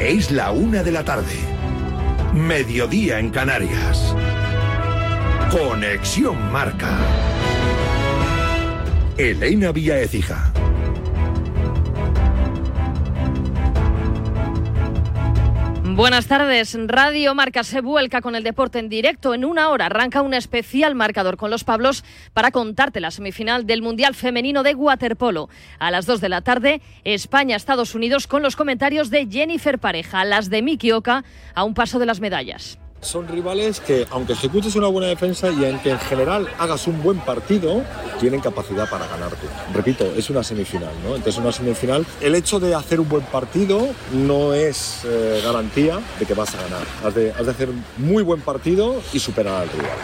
Es la una de la tarde. Mediodía en Canarias. Conexión Marca. Elena Vía Ecija. Buenas tardes. Radio Marca se vuelca con el deporte en directo. En una hora arranca un especial marcador con los Pablos para contarte la semifinal del Mundial Femenino de Waterpolo. A las 2 de la tarde, España-Estados Unidos con los comentarios de Jennifer Pareja, las de Miki Oka, a un paso de las medallas. Son rivales que, aunque ejecutes una buena defensa y aunque en general hagas un buen partido, tienen capacidad para ganarte. Repito, es una semifinal, ¿no? Entonces, una semifinal, el hecho de hacer un buen partido no es eh, garantía de que vas a ganar. Has de, has de hacer muy buen partido y superar al rival.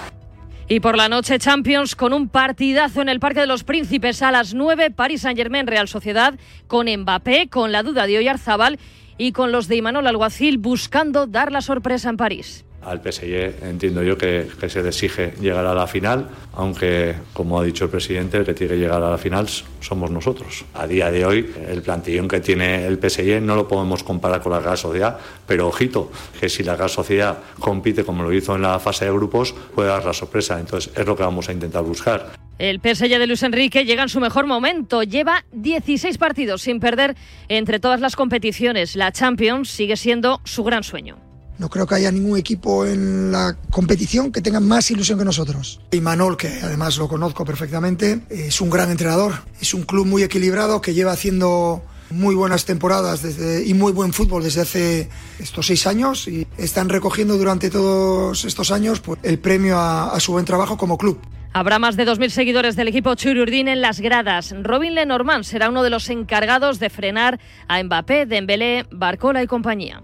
Y por la noche Champions con un partidazo en el Parque de los Príncipes a las 9, París Saint-Germain Real Sociedad con Mbappé, con la duda de Oyarzabal y con los de Imanol Alguacil buscando dar la sorpresa en París al PSG entiendo yo que, se le exige llegar a la final, aunque, como ha dicho el presidente, el que tiene que llegar a la final somos nosotros. A día de hoy, el plantillón que tiene el PSG no lo podemos comparar con la Real Sociedad, pero ojito, que si la Real Sociedad compite como lo hizo en la fase de grupos, puede dar la sorpresa. Entonces, es lo que vamos a intentar buscar. El PSG de Luis Enrique llega en su mejor momento. Lleva 16 partidos sin perder entre todas las competiciones. La Champions sigue siendo su gran sueño. No creo que haya ningún equipo en la competición que tenga más ilusión que nosotros. Y Manol, que además lo conozco perfectamente, es un gran entrenador. Es un club muy equilibrado que lleva haciendo muy buenas temporadas desde, y muy buen fútbol desde hace estos seis años y están recogiendo durante todos estos años pues, el premio a, su buen trabajo como club. Habrá más de 2.000 seguidores del equipo Chururdín en las gradas. Robin Lenormand será uno de los encargados de frenar a Mbappé, Dembélé, Barcola y compañía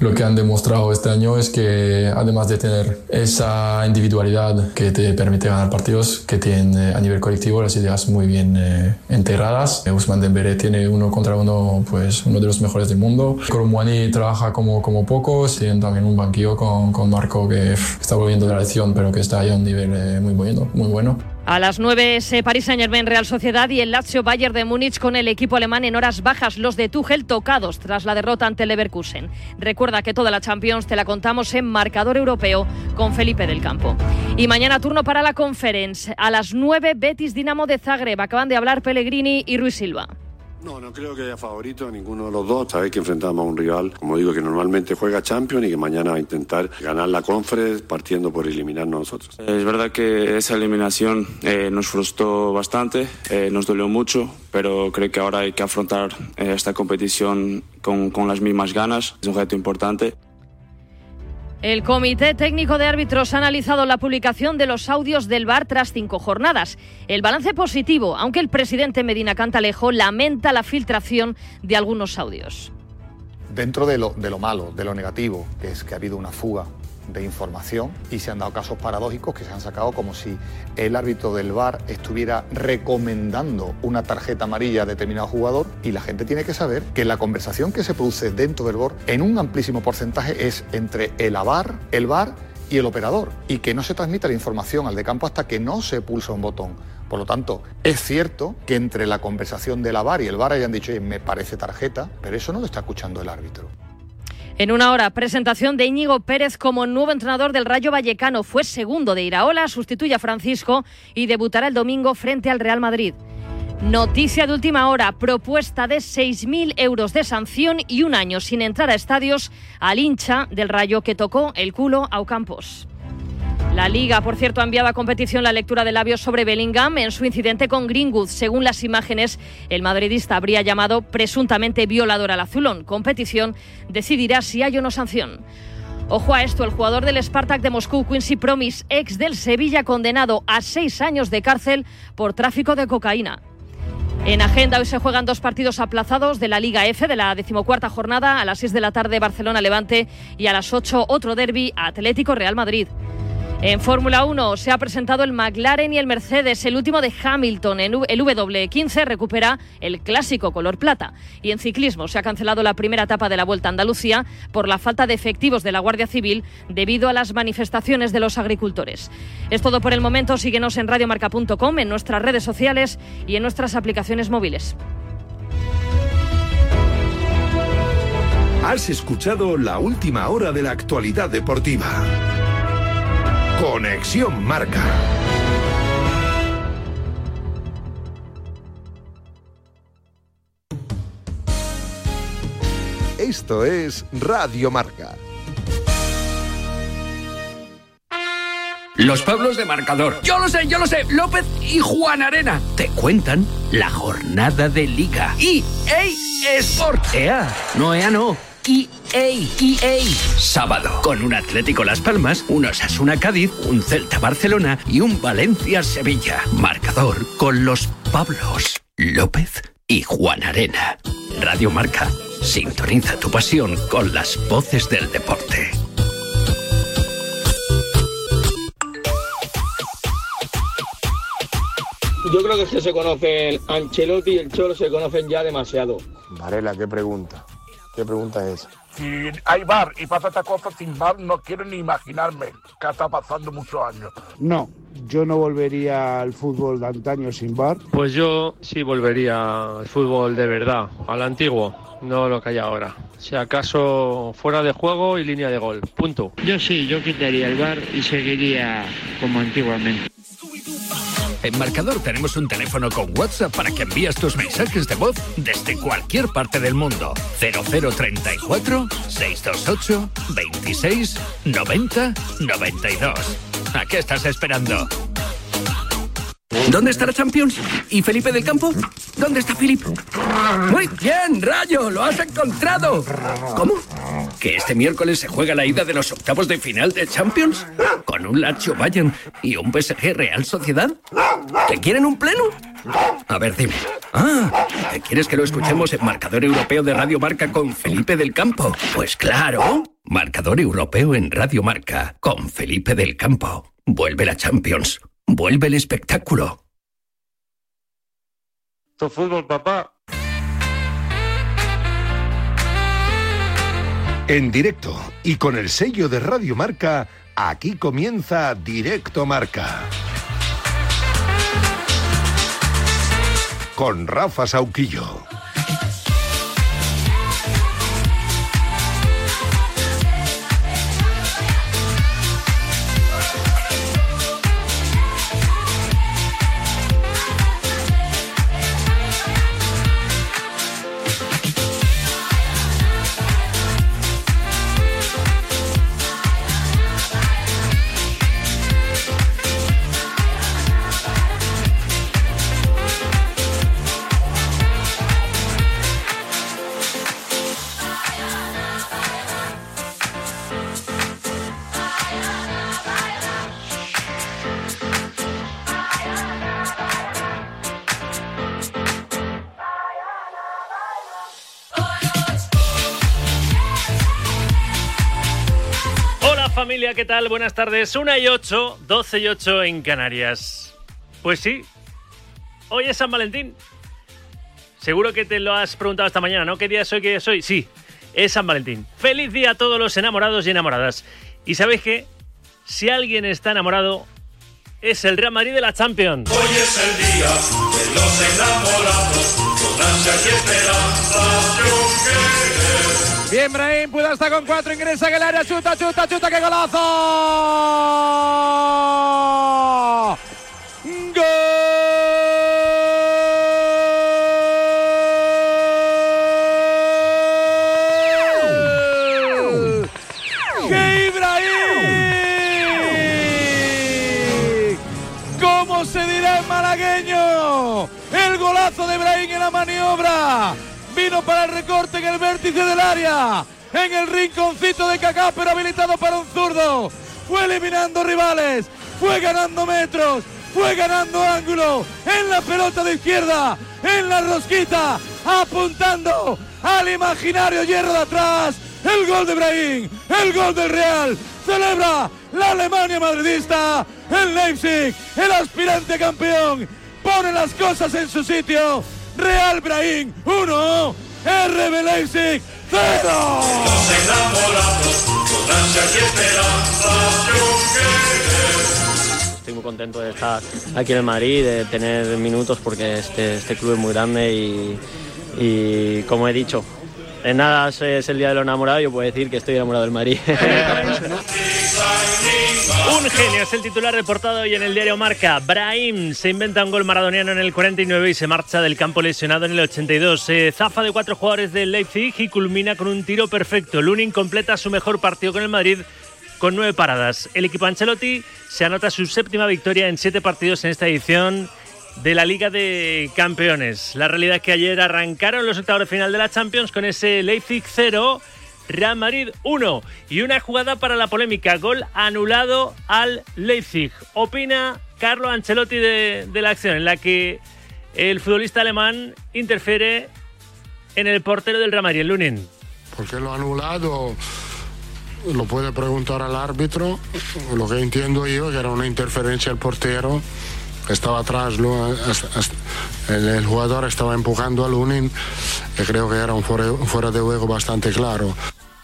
lo que han demostrado este año es que además de tener esa individualidad que te permite ganar partidos, que tienen a nivel colectivo las ideas muy bien eh, integradas. Usman Dembélé tiene uno contra uno, pues uno de los mejores del mundo. Koromwani trabaja como, como pocos, tienen también un banquillo con, con Marco que está volviendo de la lección, pero que está ahí a un nivel eh, muy bueno, muy bueno. A las 9 es París Saint-Germain Real Sociedad y el Lazio Bayern de Múnich con el equipo alemán en horas bajas, los de Tuchel tocados tras la derrota ante Leverkusen. Recuerda que toda la Champions te la contamos en marcador europeo con Felipe del Campo. Y mañana turno para la Conference. A las 9 Betis Dinamo de Zagreb. Acaban de hablar Pellegrini y Ruiz Silva. No, no creo que haya favorito a ninguno de los dos. Sabéis que enfrentamos a un rival, como digo, que normalmente juega Champions y que mañana va a intentar ganar la Conference partiendo por eliminarnos nosotros. Es verdad que esa eliminación eh, nos frustró bastante, eh, nos dolió mucho, pero creo que ahora hay que afrontar eh, esta competición con, con las mismas ganas. Es un reto importante. El Comité Técnico de Árbitros ha analizado la publicación de los audios del VAR tras cinco jornadas. El balance positivo, aunque el presidente Medina Cantalejo lamenta la filtración de algunos audios. Dentro de lo, de lo malo, de lo negativo, que es que ha habido una fuga de información y se han dado casos paradójicos que se han sacado como si el árbitro del VAR estuviera recomendando una tarjeta amarilla a determinado jugador y la gente tiene que saber que la conversación que se produce dentro del VAR en un amplísimo porcentaje es entre el AVAR, el VAR y el operador y que no se transmite la información al de campo hasta que no se pulsa un botón. Por lo tanto, es cierto que entre la conversación del AVAR y el VAR hayan dicho, me parece tarjeta, pero eso no lo está escuchando el árbitro. En una hora, presentación de Íñigo Pérez como nuevo entrenador del Rayo Vallecano. Fue segundo de Iraola, sustituye a Francisco y debutará el domingo frente al Real Madrid. Noticia de última hora, propuesta de 6.000 euros de sanción y un año sin entrar a estadios al hincha del Rayo que tocó el culo a Ocampos. La Liga, por cierto, ha enviado a competición la lectura de labios sobre Bellingham en su incidente con Greenwood. Según las imágenes, el madridista habría llamado presuntamente violador al azulón. Competición decidirá si hay o no sanción. Ojo a esto, el jugador del Spartak de Moscú, Quincy Promis, ex del Sevilla, condenado a seis años de cárcel por tráfico de cocaína. En agenda hoy se juegan dos partidos aplazados de la Liga F de la decimocuarta jornada a las 6 de la tarde Barcelona-Levante y a las 8 otro derby Atlético-Real Madrid. En Fórmula 1 se ha presentado el McLaren y el Mercedes, el último de Hamilton. El W15 recupera el clásico color plata. Y en ciclismo se ha cancelado la primera etapa de la Vuelta a Andalucía por la falta de efectivos de la Guardia Civil debido a las manifestaciones de los agricultores. Es todo por el momento. Síguenos en radiomarca.com, en nuestras redes sociales y en nuestras aplicaciones móviles. Has escuchado la última hora de la actualidad deportiva. Conexión Marca. Esto es Radio Marca. Los pueblos de marcador. Yo lo sé, yo lo sé. López y Juan Arena. Te cuentan la jornada de liga. EA Sport. EA. No, EA no. EA. EA. Sábado. Con un Atlético Las Palmas, un Osasuna Cádiz, un Celta Barcelona y un Valencia Sevilla. Marcador con los Pablos. López y Juan Arena. Radio Marca. Sintoniza tu pasión con las voces del deporte. Yo creo que se conocen, Ancelotti y el Cholo se conocen ya demasiado. Varela, ¿qué pregunta? ¿Qué pregunta es? Si hay bar y pasa esta cosa sin bar, no quiero ni imaginarme que está pasando muchos años. No, yo no volvería al fútbol de antaño sin bar. Pues yo sí volvería al fútbol de verdad, al antiguo, no lo que hay ahora. Si acaso fuera de juego y línea de gol. Punto. Yo sí, yo quitaría el bar y seguiría como antiguamente. En Marcador tenemos un teléfono con WhatsApp para que envíes tus mensajes de voz desde cualquier parte del mundo. 0034 628 26 90 92. ¿A qué estás esperando? ¿Dónde está la Champions? ¿Y Felipe del Campo? ¿Dónde está Felipe? Muy bien, Rayo, lo has encontrado. ¿Cómo? ¿Que este miércoles se juega la ida de los octavos de final de Champions? ¿Con un Lazio Bayern y un PSG Real Sociedad? ¿Que quieren un pleno? A ver, dime. Ah, ¿que ¿quieres que lo escuchemos en Marcador Europeo de Radio Marca con Felipe del Campo? Pues claro. Marcador Europeo en Radio Marca con Felipe del Campo. Vuelve la Champions. Vuelve el espectáculo. Tu fútbol, papá. En directo y con el sello de Radio Marca, aquí comienza Directo Marca. Con Rafa Sauquillo. ¿Qué tal? Buenas tardes. 1 y 8, 12 y 8 en Canarias. Pues sí, hoy es San Valentín. Seguro que te lo has preguntado esta mañana, ¿no? ¿Qué día es hoy? ¿Qué día? Sí, es San Valentín. Feliz día a todos los enamorados y enamoradas. Y sabéis que si alguien está enamorado, es el Real Madrid de la Champions. Hoy es el día de los enamorados, con ansias y querer. Bien, Brahim, puede hasta con cuatro, ingresa en el área, chuta, chuta, chuta, qué golazo. Vino para el recorte en el vértice del área. En el rinconcito de Kaká, pero habilitado para un zurdo. Fue eliminando rivales. Fue ganando metros. Fue ganando ángulo. En la pelota de izquierda. En la rosquita. Apuntando al imaginario hierro de atrás. El gol de Brahim. El gol del Real. Celebra la Alemania madridista. El Leipzig. El aspirante campeón. Pone las cosas en su sitio. Real Brahim 1, RB Leipzig 0. Los enamorados, con ansias y esperanzas. Estoy muy contento de estar aquí en el Madrid, de tener minutos porque este, este club es muy grande y, y como he dicho, en nada es el día de los enamorados, yo puedo decir que estoy enamorado del Madrid. Un genio es el titular reportado hoy en el diario Marca. Brahim se inventa un gol maradoniano en el 49 y se marcha del campo lesionado en el 82. Se zafa de cuatro jugadores del Leipzig y culmina con un tiro perfecto. Lunin completa su mejor partido con el Madrid con nueve paradas. El equipo Ancelotti se anota su séptima victoria en siete partidos en esta edición de la Liga de Campeones. La realidad es que ayer arrancaron los octavos de final de la Champions con ese Leipzig 0, Real Madrid 1 y una jugada para la polémica, gol anulado al Leipzig. Opina Carlo Ancelotti de, la acción en la que el futbolista alemán interfiere en el portero del Real Madrid, el Lunin. ¿Por qué lo ha anulado? Lo puede preguntar al árbitro. Lo que entiendo yo que era una interferencia del portero estaba atrás, el, el, jugador estaba empujando a Lunin y creo que era un fuera, un fuera de juego bastante claro.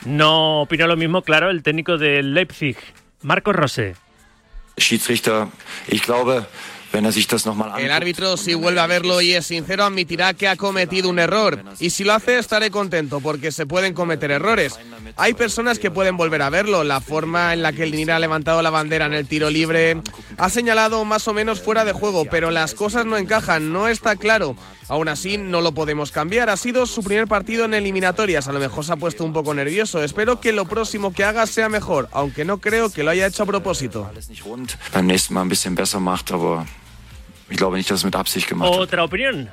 No opinó lo mismo, claro, el técnico del Leipzig, Marco Rose. Schiedsrichter, ich glaube, el árbitro, si vuelve a verlo y es sincero, admitirá que ha cometido un error. Y si lo hace, estaré contento, porque se pueden cometer errores. Hay personas que pueden volver a verlo. La forma en la que el Nira ha levantado la bandera en el tiro libre ha señalado más o menos fuera de juego, pero las cosas no encajan, no está claro. Aún así, no lo podemos cambiar. Ha sido su primer partido en eliminatorias. A lo mejor se ha puesto un poco nervioso. Espero que lo próximo que haga sea mejor, aunque no creo que lo haya hecho a propósito. Otra opinión.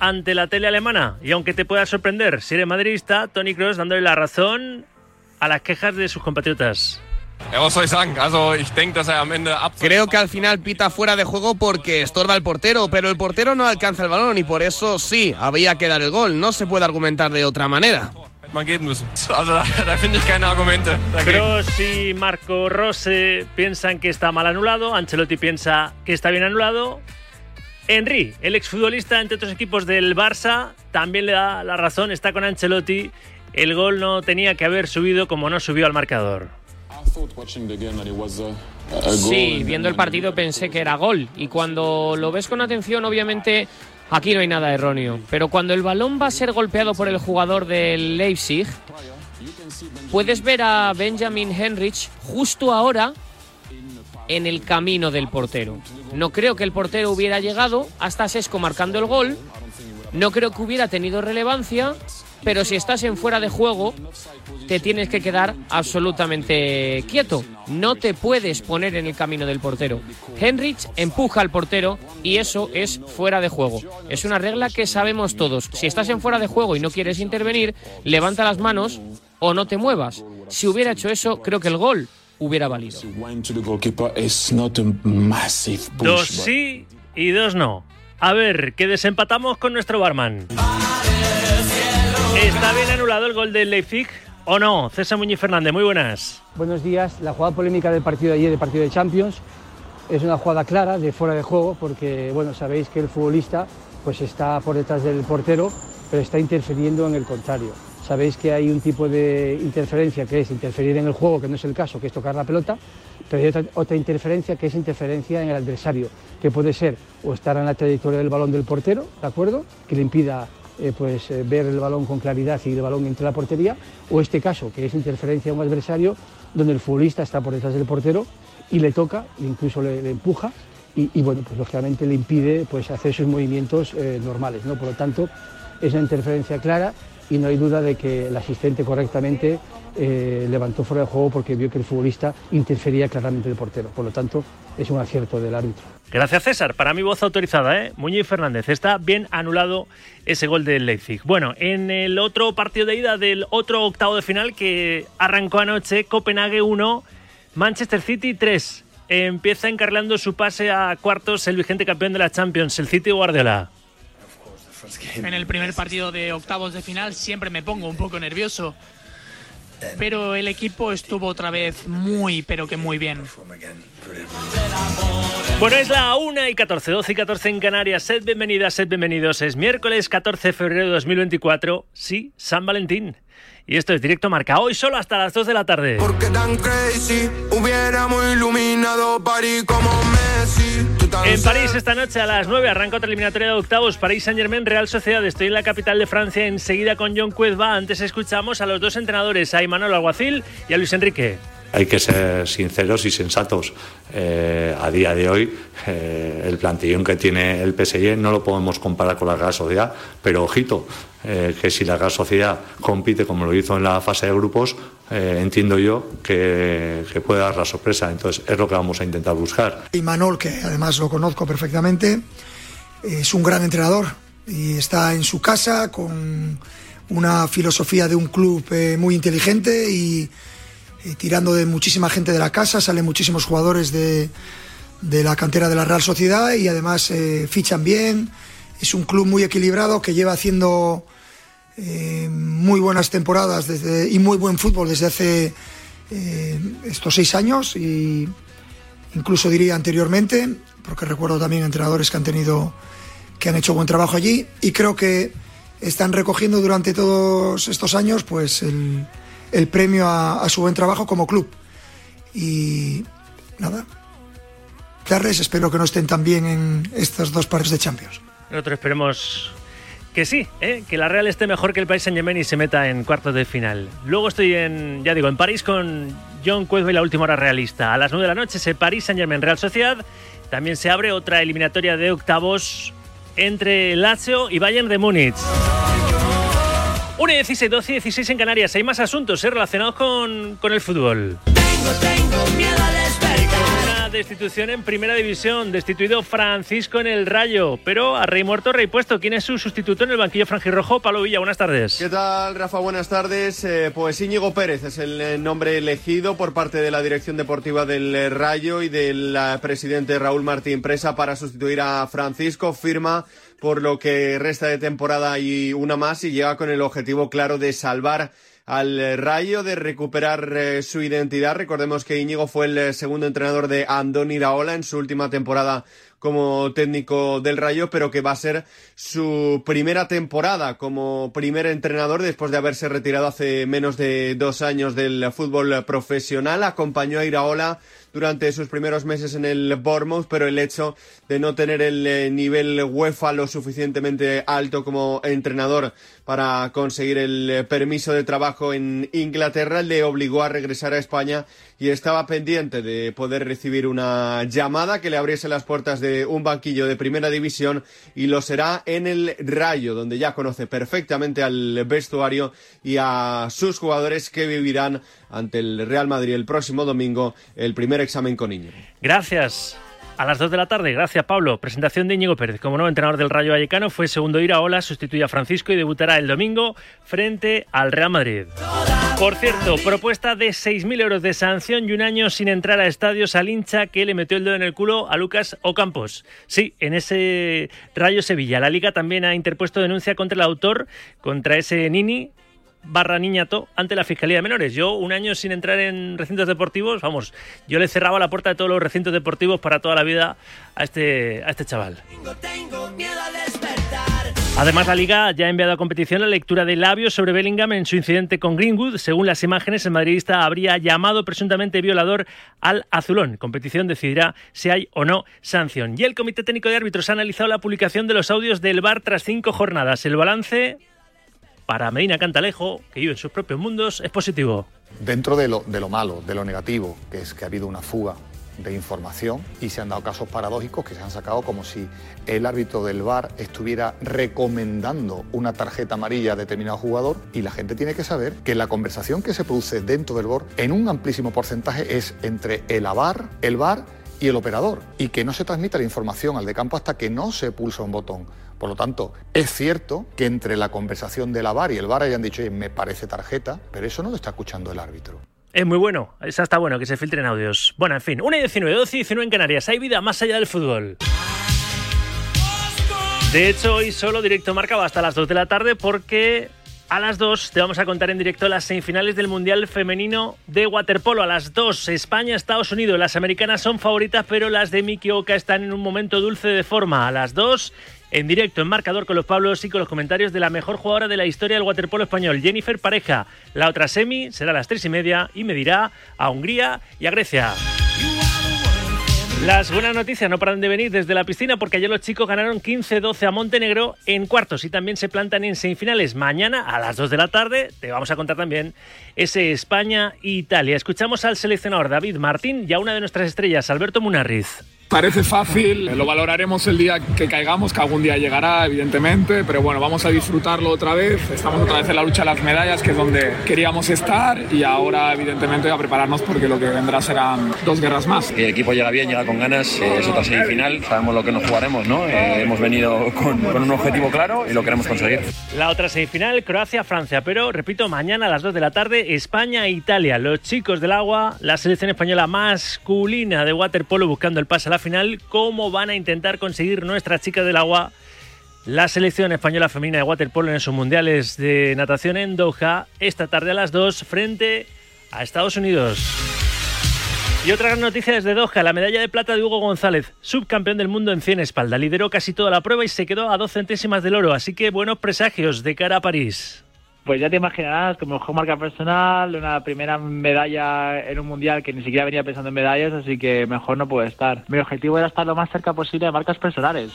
Ante la tele alemana, y aunque te pueda sorprender, si eres madridista, Tony Kroos dándole la razón a las quejas de sus compatriotas. Creo que al final pita fuera de juego porque estorba el portero, pero el portero no alcanza el balón y por eso sí, había que dar el gol. No se puede argumentar de otra manera. Kroos y Marco Rose piensan que está mal anulado, Ancelotti piensa que está bien anulado Henry, el exfutbolista entre otros equipos del Barça, también le da la razón, está con Ancelotti. El gol no tenía que haber subido como no subió al marcador. Sí, viendo el partido pensé que era gol y cuando lo ves con atención obviamente aquí no hay nada erróneo, pero cuando el balón va a ser golpeado por el jugador del Leipzig, puedes ver a Benjamin Henrich justo ahora en el camino del portero. No creo que el portero hubiera llegado hasta Sesco marcando el gol. No creo que hubiera tenido relevancia, pero si estás en fuera de juego, te tienes que quedar absolutamente quieto. No te puedes poner en el camino del portero. Henrich empuja al portero y eso es fuera de juego. Es una regla que sabemos todos. Si estás en fuera de juego y no quieres intervenir, levanta las manos o no te muevas. Si hubiera hecho eso, creo que el gol hubiera valido. Dos sí y dos no. A ver, que desempatamos con nuestro barman. ¿Está bien anulado el gol del Leipzig o no? César Muñiz Fernández, muy buenas. Buenos días. La jugada polémica del partido de ayer, del partido de Champions, es una jugada clara de fuera de juego porque, bueno, sabéis que el futbolista pues está por detrás del portero, pero está interfiriendo en el contrario. Sabéis que hay un tipo de interferencia que es interferir en el juego, que no es el caso, que es tocar la pelota, pero hay otra, interferencia que es interferencia en el adversario, que puede ser o estar en la trayectoria del balón del portero, ¿de acuerdo? Que le impida eh, pues, eh, ver el balón con claridad y el balón entre la portería, o este caso, que es interferencia en un adversario, donde el futbolista está por detrás del portero y le toca, incluso le, empuja, y, bueno, pues lógicamente le impide pues, hacer sus movimientos eh, normales. ¿no? Por lo tanto, es una interferencia clara y no hay duda de que el asistente correctamente eh, levantó fuera de juego porque vio que el futbolista interfería claramente el portero. Por lo tanto, es un acierto del árbitro. Gracias César, para mi voz autorizada, ¿eh? Muñoz Fernández, está bien anulado ese gol del Leipzig. Bueno, en el otro partido de ida del otro octavo de final que arrancó anoche, Copenhague 1, Manchester City 3. Empieza encarrilando su pase a cuartos el vigente campeón de la Champions, el City Guardiola. En el primer partido de octavos de final siempre me pongo un poco nervioso. Pero el equipo estuvo otra vez muy, pero que muy bien. Bueno, es la 1 y 14, 12 y 14 en Canarias. Sed bienvenidas, sed bienvenidos. Es miércoles 14 de febrero de 2024. Sí, San Valentín. Y esto es directo marca hoy solo hasta las 2 de la tarde. Porque tan crazy, hubiéramos iluminado París como En París esta noche a las 9 arranca otra eliminatoria de octavos París Saint Germain Real Sociedad. Estoy en la capital de Francia enseguida con John Cuezba. Antes escuchamos a los dos entrenadores, a Imanol Alguacil y a Luis Enrique. Hay que ser sinceros y sensatos. Eh, a día de hoy, eh, el plantillón que tiene el PSG no lo podemos comparar con la Real Sociedad, pero ojito, eh, que si la Real Sociedad compite como lo hizo en la fase de grupos, entiendo yo que, que, puede dar la sorpresa. Entonces, es lo que vamos a intentar buscar. Y Manol, que además lo conozco perfectamente, es un gran entrenador y está en su casa con una filosofía de un club muy inteligente y eh, tirando de muchísima gente de la casa, salen muchísimos jugadores de, de la cantera de la Real Sociedad y además eh, fichan bien. Es un club muy equilibrado que lleva haciendo eh, muy buenas temporadas desde, y muy buen fútbol desde hace estos seis años y incluso diría anteriormente, porque recuerdo también entrenadores que han tenido que han hecho buen trabajo allí y creo que están recogiendo durante todos estos años pues el, premio a, su buen trabajo como club. Y nada, darles, espero que no estén tan bien en estos dos pares de Champions. Nosotros esperemos que sí, ¿eh? que la Real esté mejor que el país Saint Germain y se meta en cuartos de final. Luego estoy en, ya digo, en París con John Cuezba y la última hora realista. A las 9 de la noche se París Saint Germain Real Sociedad. También se abre otra eliminatoria de octavos entre Lazio y Bayern de Múnich. 1 y 16, 12 y 16 en Canarias. Hay más asuntos ¿eh? relacionados con, con el fútbol. Tengo, tengo miedo Destitución en primera división. Destituido Francisco en el Rayo. Pero a rey muerto, rey puesto. ¿Quién es su sustituto en el banquillo franjirrojo? Pablo Villa, buenas tardes. ¿Qué tal, Rafa? Buenas tardes. Eh, pues Íñigo Pérez es el eh, nombre elegido por parte de la dirección deportiva del Rayo y del presidente Raúl Martín Presa para sustituir a Francisco. Firma por lo que resta de temporada y una más y llega con el objetivo claro de salvar al Rayo, de recuperar eh, su identidad. Recordemos que Íñigo fue el eh, segundo entrenador de Andoni Raola en su última temporada como técnico del Rayo, pero que va a ser su primera temporada como primer entrenador después de haberse retirado hace menos de dos años del fútbol profesional. Acompañó a Iraola durante sus primeros meses en el Bournemouth, pero el hecho de no tener el eh, nivel UEFA lo suficientemente alto como entrenador para conseguir el eh, permiso de trabajo en Inglaterra le obligó a regresar a España y estaba pendiente de poder recibir una llamada que le abriese las puertas de un banquillo de primera división y lo será en el Rayo, donde ya conoce perfectamente al vestuario y a sus jugadores que vivirán ante el Real Madrid el próximo domingo el primer examen con Íñigo. Gracias. A las 2 de la tarde, gracias Pablo. Presentación de Íñigo Pérez como nuevo entrenador del Rayo Vallecano. Fue segundo ir a Ola, sustituye a Francisco y debutará el domingo frente al Real Madrid. Por cierto, propuesta de 6.000 euros de sanción y un año sin entrar a estadios al hincha que le metió el dedo en el culo a Lucas Ocampos. Sí, en ese Rayo Sevilla. La Liga también ha interpuesto denuncia contra el autor, contra ese Nini, barra niñato ante la Fiscalía de Menores. Yo, un año sin entrar en recintos deportivos, vamos, yo le cerraba la puerta de todos los recintos deportivos para toda la vida a este, a este chaval. Además, la Liga ya ha enviado a competición la lectura de labios sobre Bellingham en su incidente con Greenwood. Según las imágenes, el madridista habría llamado presuntamente violador al azulón. Competición decidirá si hay o no sanción. Y el Comité Técnico de Árbitros ha analizado la publicación de los audios del VAR tras cinco jornadas. El balance para Medina Cantalejo, que vive en sus propios mundos, es positivo. Dentro de lo, malo, de lo negativo, que es que ha habido una fuga de información y se han dado casos paradójicos que se han sacado como si el árbitro del VAR estuviera recomendando una tarjeta amarilla a determinado jugador y la gente tiene que saber que la conversación que se produce dentro del VAR en un amplísimo porcentaje es entre el AVAR, el VAR y el operador y que no se transmita la información al de campo hasta que no se pulsa un botón. Por lo tanto, es cierto que entre la conversación de la VAR y el VAR hayan dicho, me parece tarjeta, pero eso no lo está escuchando el árbitro. Es muy bueno, esa está bueno, que se filtren audios. Bueno, en fin, 1 y 19, 12 y 19 en Canarias. Hay vida más allá del fútbol. De hecho, hoy solo directo marcaba hasta las 2 de la tarde porque a las 2 te vamos a contar en directo las semifinales del Mundial Femenino de Waterpolo. A las 2, España, Estados Unidos. Las americanas son favoritas, pero las de Miki Oka están en un momento dulce de forma. A las 2, en directo, en marcador con los Pablos y con los comentarios de la mejor jugadora de la historia del waterpolo español, Jennifer Pareja. La otra semi será a las tres y media y medirá a Hungría y a Grecia. Las buenas noticias no paran de venir desde la piscina porque ayer los chicos ganaron 15-12 a Montenegro en cuartos y también se plantan en semifinales. Mañana a las 2 de la tarde te vamos a contar también ese España-Italia. Escuchamos al seleccionador David Martín y a una de nuestras estrellas, Alberto Munarriz. Parece fácil, lo valoraremos el día que caigamos, que algún día llegará, evidentemente, pero bueno, vamos a disfrutarlo otra vez. Estamos otra vez en la lucha de las medallas, que es donde queríamos estar, y ahora, evidentemente, a prepararnos porque lo que vendrá serán dos guerras más. El equipo llega bien, llega con ganas, eh, es otra semifinal, sabemos lo que nos jugaremos, ¿no? Eh, hemos venido con, con un objetivo claro y lo queremos conseguir. La otra semifinal, Croacia-Francia, pero repito, mañana a las 2 de la tarde, España-Italia. Los chicos del agua, la selección española masculina de waterpolo buscando el pase a la final, cómo van a intentar conseguir nuestras chicas del agua la selección española femenina de waterpolo en sus mundiales de natación en Doha esta tarde a las 2 frente a Estados Unidos. Y otra gran noticia Doha, la medalla de plata de Hugo González, subcampeón del mundo en 100 espalda. Lideró casi toda la prueba y se quedó a dos centésimas del oro, así que buenos presagios de cara a París. Pues ya te imaginarás, como mejor marca personal, una primera medalla en un mundial que ni siquiera venía pensando en medallas, así que mejor no puede estar. Mi objetivo era estar lo más cerca posible de marcas personales.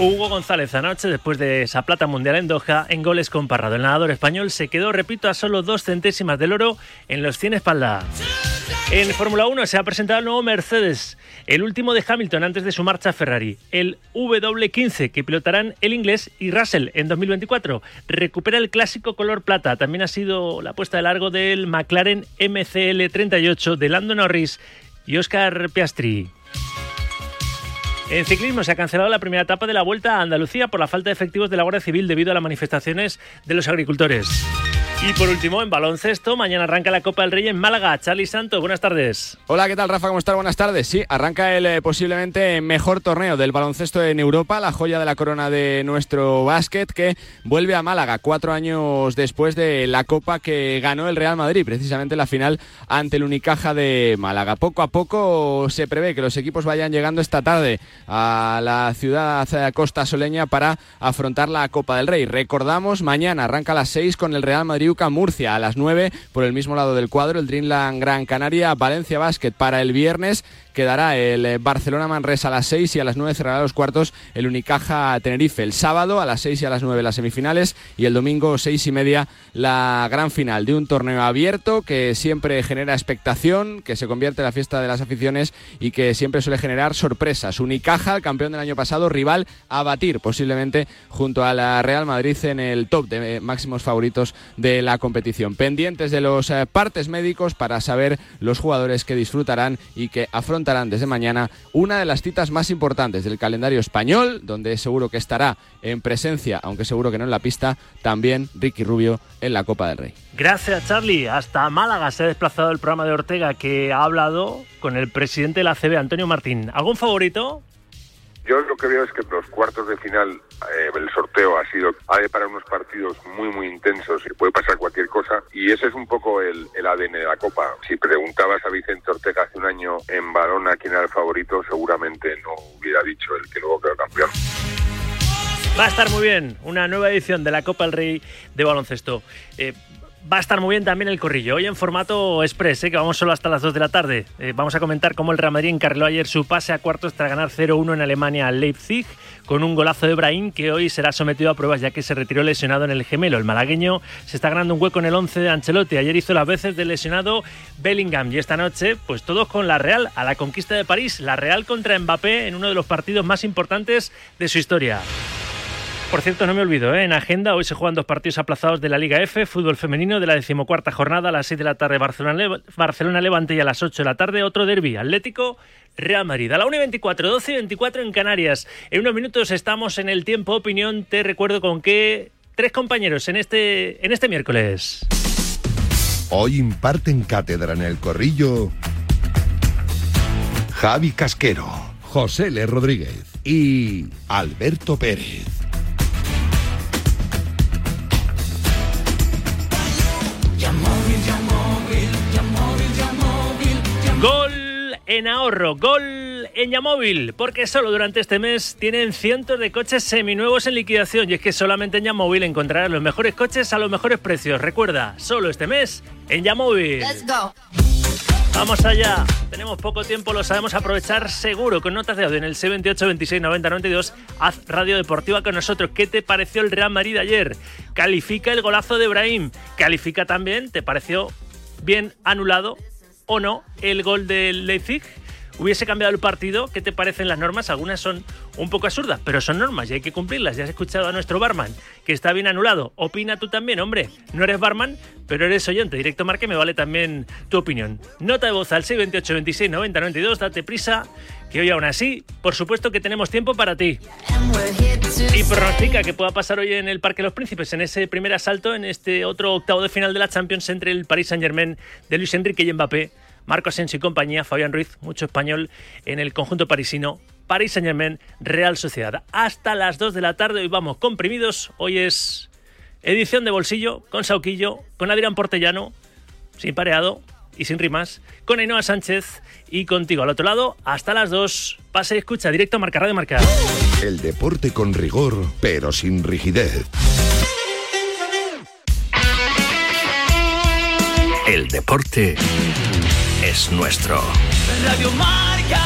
Hugo González anoche, después de esa plata mundial en Doha, en goles con Parrado. El nadador español se quedó, repito, a solo dos centésimas del oro en los 100 espalda. En Fórmula 1 se ha presentado el nuevo Mercedes, el último de Hamilton antes de su marcha a Ferrari, el W15 que pilotarán el inglés y Russell en 2024. Recupera el clásico color plata. También ha sido la puesta de largo del McLaren MCL38 de Lando Norris y Oscar Piastri. En ciclismo se ha cancelado la primera etapa de la Vuelta a Andalucía por la falta de efectivos de la Guardia Civil debido a las manifestaciones de los agricultores. Y por último, en baloncesto, mañana arranca la Copa del Rey en Málaga. Charlie Santos, buenas tardes. Hola, ¿qué tal, Rafa? ¿Cómo estás? Buenas tardes. Sí, arranca el eh, posiblemente mejor torneo del baloncesto en Europa, la joya de la corona de nuestro básquet, que vuelve a Málaga cuatro años después de la Copa que ganó el Real Madrid, precisamente la final ante el Unicaja de Málaga. Poco a poco se prevé que los equipos vayan llegando esta tarde a la ciudad de Costa Soleña para afrontar la Copa del Rey. Recordamos, mañana arranca a las seis con el Real Madrid UCA Murcia a las 9 por el mismo lado del cuadro, el Dreamland Gran Canaria, Valencia Basket para el viernes quedará el eh, Barcelona Manresa a las 6 y a las 9 cerrará los cuartos el Unicaja Tenerife. El sábado a las 6 y a las 9 las semifinales y el domingo 6 y media la gran final de un torneo abierto que siempre genera expectación, que se convierte en la fiesta de las aficiones y que siempre suele generar sorpresas. Unicaja, el campeón del año pasado, rival a batir posiblemente junto a la Real Madrid en el top de eh, máximos favoritos de la competición. Pendientes de los eh, partes médicos para saber los jugadores que disfrutarán y que afrontan desde mañana una de las citas más importantes del calendario español, donde seguro que estará en presencia, aunque seguro que no en la pista, también Ricky Rubio en la Copa del Rey. Gracias, Charlie. Hasta Málaga se ha desplazado el programa de Ortega que ha hablado con el presidente de la CB, Antonio Martín. ¿Algún favorito? Yo lo que veo es que los cuartos de final, eh, el sorteo ha sido, ha de para unos partidos muy, muy intensos y puede pasar cualquier cosa. Y ese es un poco el, el ADN de la Copa. Si preguntabas a Vicente Ortega hace un año en Barona quién era el favorito, seguramente no hubiera dicho el que luego quedó campeón. Va a estar muy bien una nueva edición de la Copa del Rey de baloncesto. Eh, Va a estar muy bien también el corrillo. Hoy en formato express, ¿eh? que vamos solo hasta las 2 de la tarde. Eh, vamos a comentar cómo el Real Madrid encarriló ayer su pase a cuartos tras ganar 0-1 en Alemania al Leipzig, con un golazo de Brahim que hoy será sometido a pruebas ya que se retiró lesionado en el gemelo. El malagueño se está ganando un hueco en el 11 de Ancelotti. Ayer hizo las veces de lesionado Bellingham y esta noche, pues todos con la Real a la conquista de París. La Real contra Mbappé en uno de los partidos más importantes de su historia. Por cierto, no me olvido, ¿eh? en agenda hoy se juegan dos partidos aplazados de la Liga F, fútbol femenino de la decimocuarta jornada a las 6 de la tarde Barcelona, Barcelona Levante y a las 8 de la tarde otro derby Atlético Real Madrid. A la 1 y 24, 12 y 24 en Canarias. En unos minutos estamos en el tiempo opinión. Te recuerdo con que tres compañeros en este, en este miércoles. Hoy imparten cátedra en el corrillo Javi Casquero, José L. Rodríguez y Alberto Pérez. En ahorro, gol en Yamóvil, porque solo durante este mes tienen cientos de coches seminuevos en liquidación y es que solamente en Yamóvil encontrarás los mejores coches a los mejores precios. Recuerda, solo este mes en Yamóvil. Vamos allá. Tenemos poco tiempo, lo sabemos aprovechar seguro. Con notas de audio en el 78 26 90 92. Haz radio deportiva con nosotros. ¿Qué te pareció el Real Madrid ayer? Califica el golazo de Brahim. Califica también, ¿te pareció bien anulado o no el gol del Leipzig? Hubiese cambiado el partido, ¿qué te parecen las normas? Algunas son un poco absurdas, pero son normas y hay que cumplirlas. Ya has escuchado a nuestro barman que está bien anulado. Opina tú también, hombre. No eres barman, pero eres oyente. Directo Marque me vale también tu opinión. Nota de voz al 628 26 90 92. Date prisa, que hoy aún así, por supuesto que tenemos tiempo para ti. Y pronostica que pueda pasar hoy en el Parque de los Príncipes, en ese primer asalto, en este otro octavo de final de la Champions entre el Paris Saint-Germain de Luis Enrique y Mbappé Marco Asensio y compañía, Fabián Ruiz, mucho español en el conjunto parisino. París Saint Germain, Real Sociedad. Hasta las 2 de la tarde, hoy vamos comprimidos. Hoy es edición de bolsillo, con Sauquillo, con Adrián Portellano, sin pareado y sin rimas, con Ainhoa Sánchez y contigo al otro lado. Hasta las 2. Pase y escucha, directo a Marca Radio Marca. El deporte con rigor, pero sin rigidez. El deporte es nuestro. Radio Marca.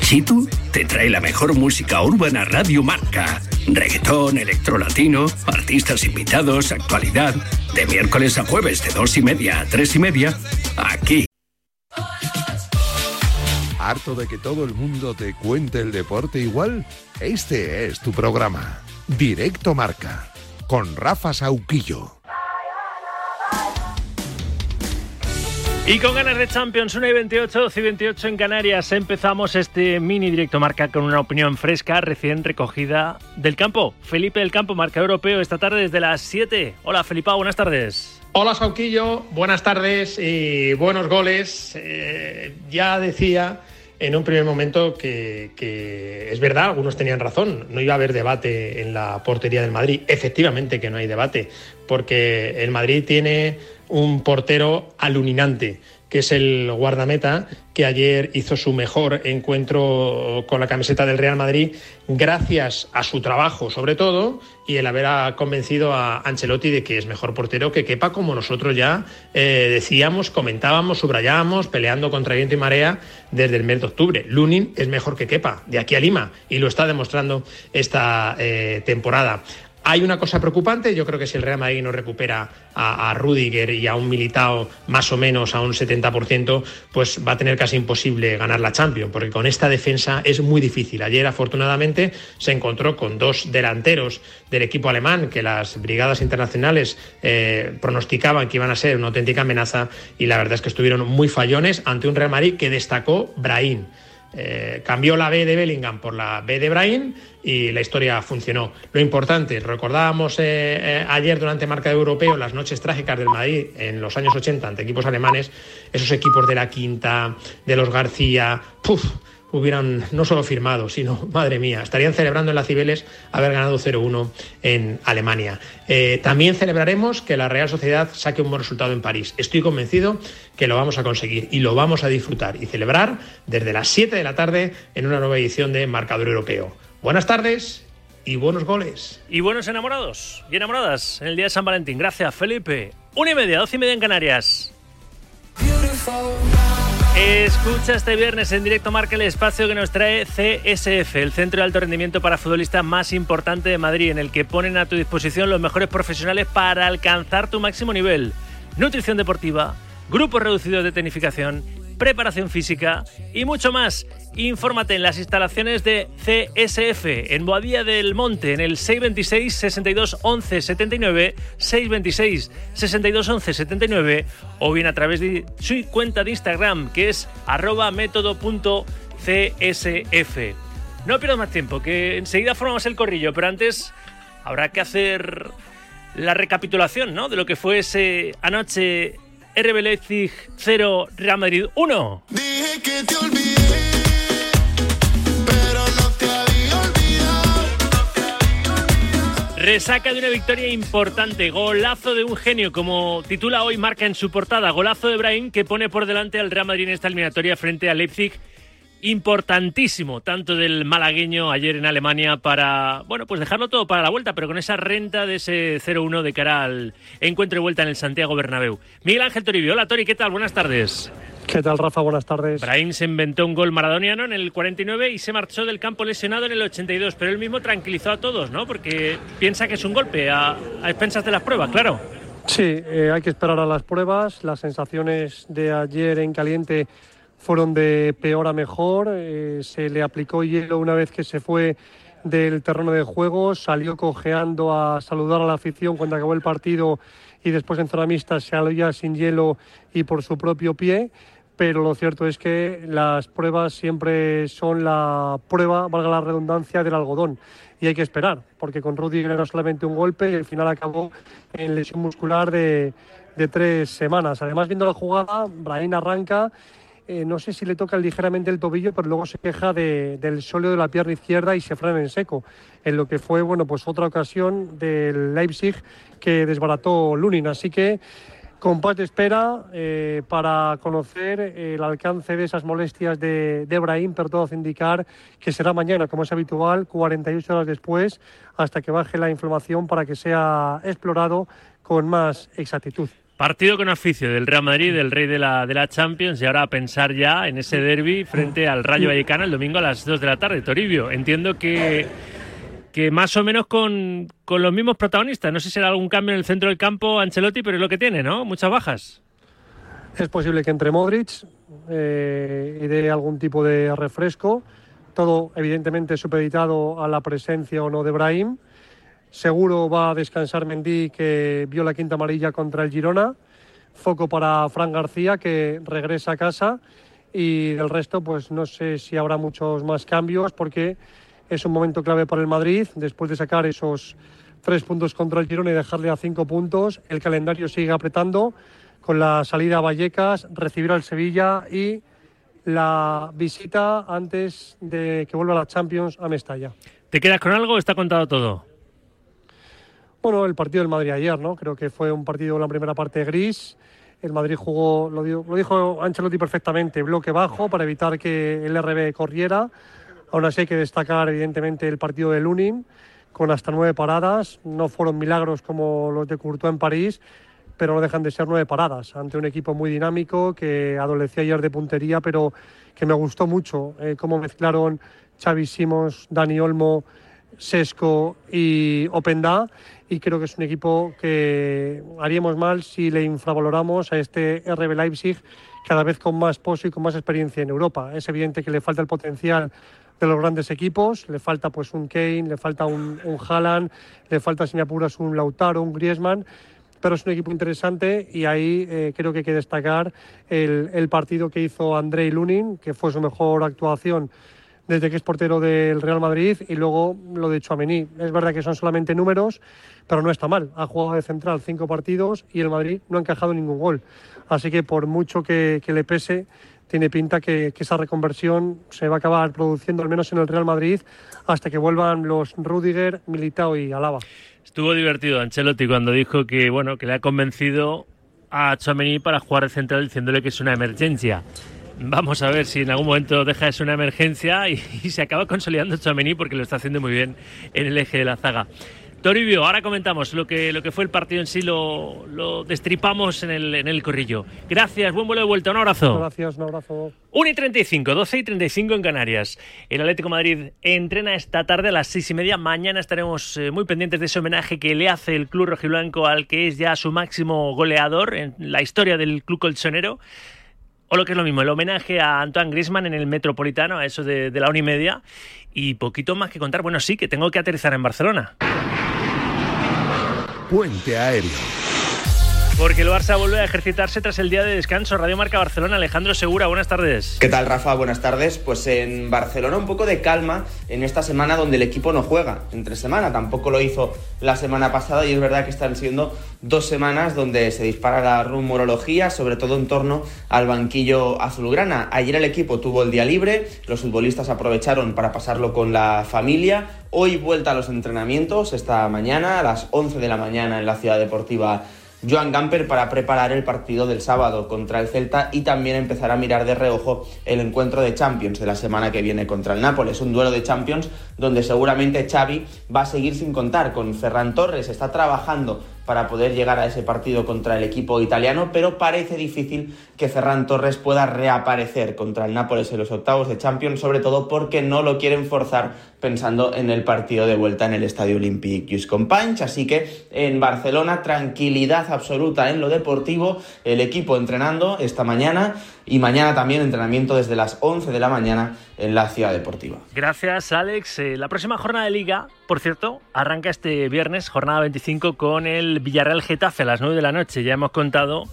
Chitu te trae la mejor música urbana Radio Marca. Reggaetón, electrolatino, artistas invitados, actualidad. De miércoles a jueves de dos y media a tres y media, aquí. ¿Harto de que todo el mundo te cuente el deporte igual? Este es tu programa. Directo Marca. Con Rafa Sauquillo. Y con ganas de Champions 1 y 28, 12 y 28 en Canarias, empezamos este mini directo marca con una opinión fresca, recién recogida del campo. Felipe del Campo, marca europeo, esta tarde desde las 7. Hola, Felipa, buenas tardes. Hola, Sauquillo, buenas tardes y buenos goles. Eh, ya decía en un primer momento que, es verdad, algunos tenían razón, no iba a haber debate en la portería del Madrid. Efectivamente que no hay debate, porque el Madrid tiene un portero aluminante, que es el guardameta, que ayer hizo su mejor encuentro con la camiseta del Real Madrid, gracias a su trabajo sobre todo, y el haber convencido a Ancelotti de que es mejor portero que quepa, como nosotros ya eh, decíamos, comentábamos, subrayábamos, peleando contra viento y marea desde el mes de octubre. Lunin es mejor que quepa, de aquí a Lima, y lo está demostrando esta eh, temporada. Hay una cosa preocupante, yo creo que si el Real Madrid no recupera a, a Rudiger y a un Militao más o menos a un 70%, pues va a tener casi imposible ganar la Champions, porque con esta defensa es muy difícil. Ayer afortunadamente se encontró con dos delanteros del equipo alemán que las brigadas internacionales eh, pronosticaban que iban a ser una auténtica amenaza y la verdad es que estuvieron muy fallones ante un Real Madrid que destacó Brahim. Eh, cambió la B de Bellingham por la B de Brahim y la historia funcionó. Lo importante, recordábamos eh, eh, ayer durante Marca de Europeo las noches trágicas del Madrid en los años 80 ante equipos alemanes, esos equipos de la Quinta, de los García, ¡puf! Hubieran no solo firmado, sino, madre mía, estarían celebrando en la Cibeles haber ganado 0-1 en Alemania. Eh, también celebraremos que la Real Sociedad saque un buen resultado en París. Estoy convencido que lo vamos a conseguir y lo vamos a disfrutar y celebrar desde las 7 de la tarde en una nueva edición de Marcador Europeo. Buenas tardes y buenos goles. Y buenos enamorados y enamoradas en el día de San Valentín. Gracias, Felipe. Una y media, doce y media en Canarias. Escucha este viernes en directo Marca el espacio que nos trae CSF, el centro de alto rendimiento para futbolistas más importante de Madrid, en el que ponen a tu disposición los mejores profesionales para alcanzar tu máximo nivel. Nutrición deportiva, grupos reducidos de tecnificación, preparación física y mucho más. Infórmate en las instalaciones de CSF en Boadilla del Monte en el 626 62 11 79 626 62 11 79 o bien a través de su cuenta de Instagram que es arroba método.csf. No pierdas más tiempo, que enseguida formamos el corrillo, pero antes habrá que hacer la recapitulación ¿no? de lo que fue ese anoche RB Leipzig 0, Real Madrid 1. Dije que te olvidé, Resaca de una victoria importante, golazo de un genio, como titula hoy marca en su portada, golazo de Brahim que pone por delante al Real Madrid en esta eliminatoria frente al Leipzig importantísimo, tanto del malagueño ayer en Alemania para, bueno, pues dejarlo todo para la vuelta, pero con esa renta de ese 0-1 de cara al encuentro de vuelta en el Santiago Bernabéu. Miguel Ángel Toribio, hola Tori, ¿qué tal? Buenas tardes. ¿Qué tal, Rafa? Buenas tardes. Brahim se inventó un gol maradoniano en el 49 y se marchó del campo lesionado en el 82, pero él mismo tranquilizó a todos, ¿no? Porque piensa que es un golpe a, a expensas de las pruebas, claro. Sí, eh, hay que esperar a las pruebas. Las sensaciones de ayer en caliente fueron de peor a mejor. Eh, se le aplicó hielo una vez que se fue del terreno de juego, salió cojeando a saludar a la afición cuando acabó el partido y después en zona mixta se salía sin hielo y por su propio pie. Pero lo cierto es que las pruebas siempre son la prueba, valga la redundancia, del algodón. Y hay que esperar, porque con Rudiger era solamente un golpe y al final acabó en lesión muscular de, tres semanas. Además, viendo la jugada, Brahim arranca eh, no sé si le toca ligeramente el tobillo, pero luego se queja de- del sóleo de la pierna izquierda y se frena en seco, en lo que fue bueno pues otra ocasión del Leipzig que desbarató Lunin. Así que compás de espera eh, para conocer el alcance de esas molestias de, de Brahim, pero todo hace indicar que será mañana, como es habitual, 48 horas después, hasta que baje la inflamación para que sea explorado con más exactitud. Partido con oficio del Real Madrid, del rey de la, de la Champions, y ahora a pensar ya en ese derby frente al Rayo Vallecano el domingo a las 2 de la tarde. Toribio, entiendo que, que más o menos con, con los mismos protagonistas. No sé si será algún cambio en el centro del campo Ancelotti, pero es lo que tiene, ¿no? Muchas bajas. Es posible que entre Modric eh, y dé algún tipo de refresco. Todo, evidentemente, supeditado a la presencia o no de Brahim. Seguro va a descansar Mendy, que vio la quinta amarilla contra el Girona. Foco para Fran García, que regresa a casa. Y del resto, pues no sé si habrá muchos más cambios, porque es un momento clave para el Madrid. Después de sacar esos tres puntos contra el Girona y dejarle a cinco puntos, el calendario sigue apretando con la salida a Vallecas, recibir al Sevilla y la visita antes de que vuelva la Champions a Mestalla. ¿Te quedas con algo o está contado todo? Bueno, el partido del Madrid ayer, ¿no? Creo que fue un partido la primera parte gris. El Madrid jugó, lo dijo Ancelotti perfectamente, bloque bajo para evitar que el RB corriera. Aún así hay que destacar, evidentemente, el partido de Lunin, con hasta nueve paradas. No fueron milagros como los de Courtois en París, pero no dejan de ser nueve paradas ante un equipo muy dinámico que adolecía ayer de puntería, pero que me gustó mucho eh, cómo mezclaron Xavi Simons, Dani Olmo, Sesco y Openda y creo que es un equipo que haríamos mal si le infravaloramos a este RB Leipzig cada vez con más pozo y con más experiencia en Europa. Es evidente que le falta el potencial de los grandes equipos, le falta pues un Kane, le falta un, un Haaland, le falta sin apuras un Lautaro, un Griezmann, pero es un equipo interesante y ahí eh, creo que hay que destacar el, el partido que hizo Andrei Lunin, que fue su mejor actuación desde que es portero del Real Madrid y luego lo de Chouameni. Es verdad que son solamente números, pero no está mal. Ha jugado de central cinco partidos y el Madrid no ha encajado ningún gol. Así que por mucho que, que le pese, tiene pinta que, esa reconversión se va a acabar produciendo al menos en el Real Madrid hasta que vuelvan los Rudiger, Militao y Alaba. Estuvo divertido Ancelotti cuando dijo que, bueno, que le ha convencido a Chouameni para jugar de central diciéndole que es una emergencia. Vamos a ver si en algún momento deja de ser una emergencia y, y se acaba consolidando Chouameni porque lo está haciendo muy bien en el eje de la zaga. Toribio, ahora comentamos lo que, lo que fue el partido en sí, lo, lo destripamos en el, en el corrillo. Gracias, buen vuelo de vuelta, un abrazo. Gracias, un abrazo. 1 y 35, 12 y 35 en Canarias. El Atlético de Madrid entrena esta tarde a las 6 y media. Mañana estaremos eh, muy pendientes de ese homenaje que le hace el club rojiblanco al que es ya su máximo goleador en la historia del club colchonero. O lo que es lo mismo, el homenaje a Antoine Griezmann en el Metropolitano, a eso de, de la una y media. Y poquito más que contar. Bueno, sí, que tengo que aterrizar en Barcelona. Puente aéreo. Porque el Barça vuelve a ejercitarse tras el día de descanso. Radio Marca Barcelona, Alejandro Segura, buenas tardes. ¿Qué tal, Rafa? Buenas tardes. Pues en Barcelona un poco de calma en esta semana donde el equipo no juega entre semana. Tampoco lo hizo la semana pasada y es verdad que están siendo dos semanas donde se dispara la rumorología, sobre todo en torno al banquillo azulgrana. Ayer el equipo tuvo el día libre, los futbolistas aprovecharon para pasarlo con la familia. Hoy vuelta a los entrenamientos, esta mañana a las 11 de la mañana en la ciudad deportiva Joan Gamper para preparar el partido del sábado contra el Celta y también empezar a mirar de reojo el encuentro de Champions de la semana que viene contra el Nápoles, un duelo de Champions donde seguramente Xavi va a seguir sin contar con Ferran Torres, está trabajando para poder llegar a ese partido contra el equipo italiano, pero parece difícil que Ferran Torres pueda reaparecer contra el Nápoles en los octavos de Champions, sobre todo porque no lo quieren forzar pensando en el partido de vuelta en el Estadio Olympique Just Companys. Así que en Barcelona, tranquilidad absoluta en lo deportivo, el equipo entrenando esta mañana y mañana también entrenamiento desde las 11 de la mañana en la ciudad deportiva. Gracias, Alex. Eh, la próxima jornada de liga, por cierto, arranca este viernes, jornada 25, con el Villarreal Getafe a las 9 de la noche. Ya hemos contado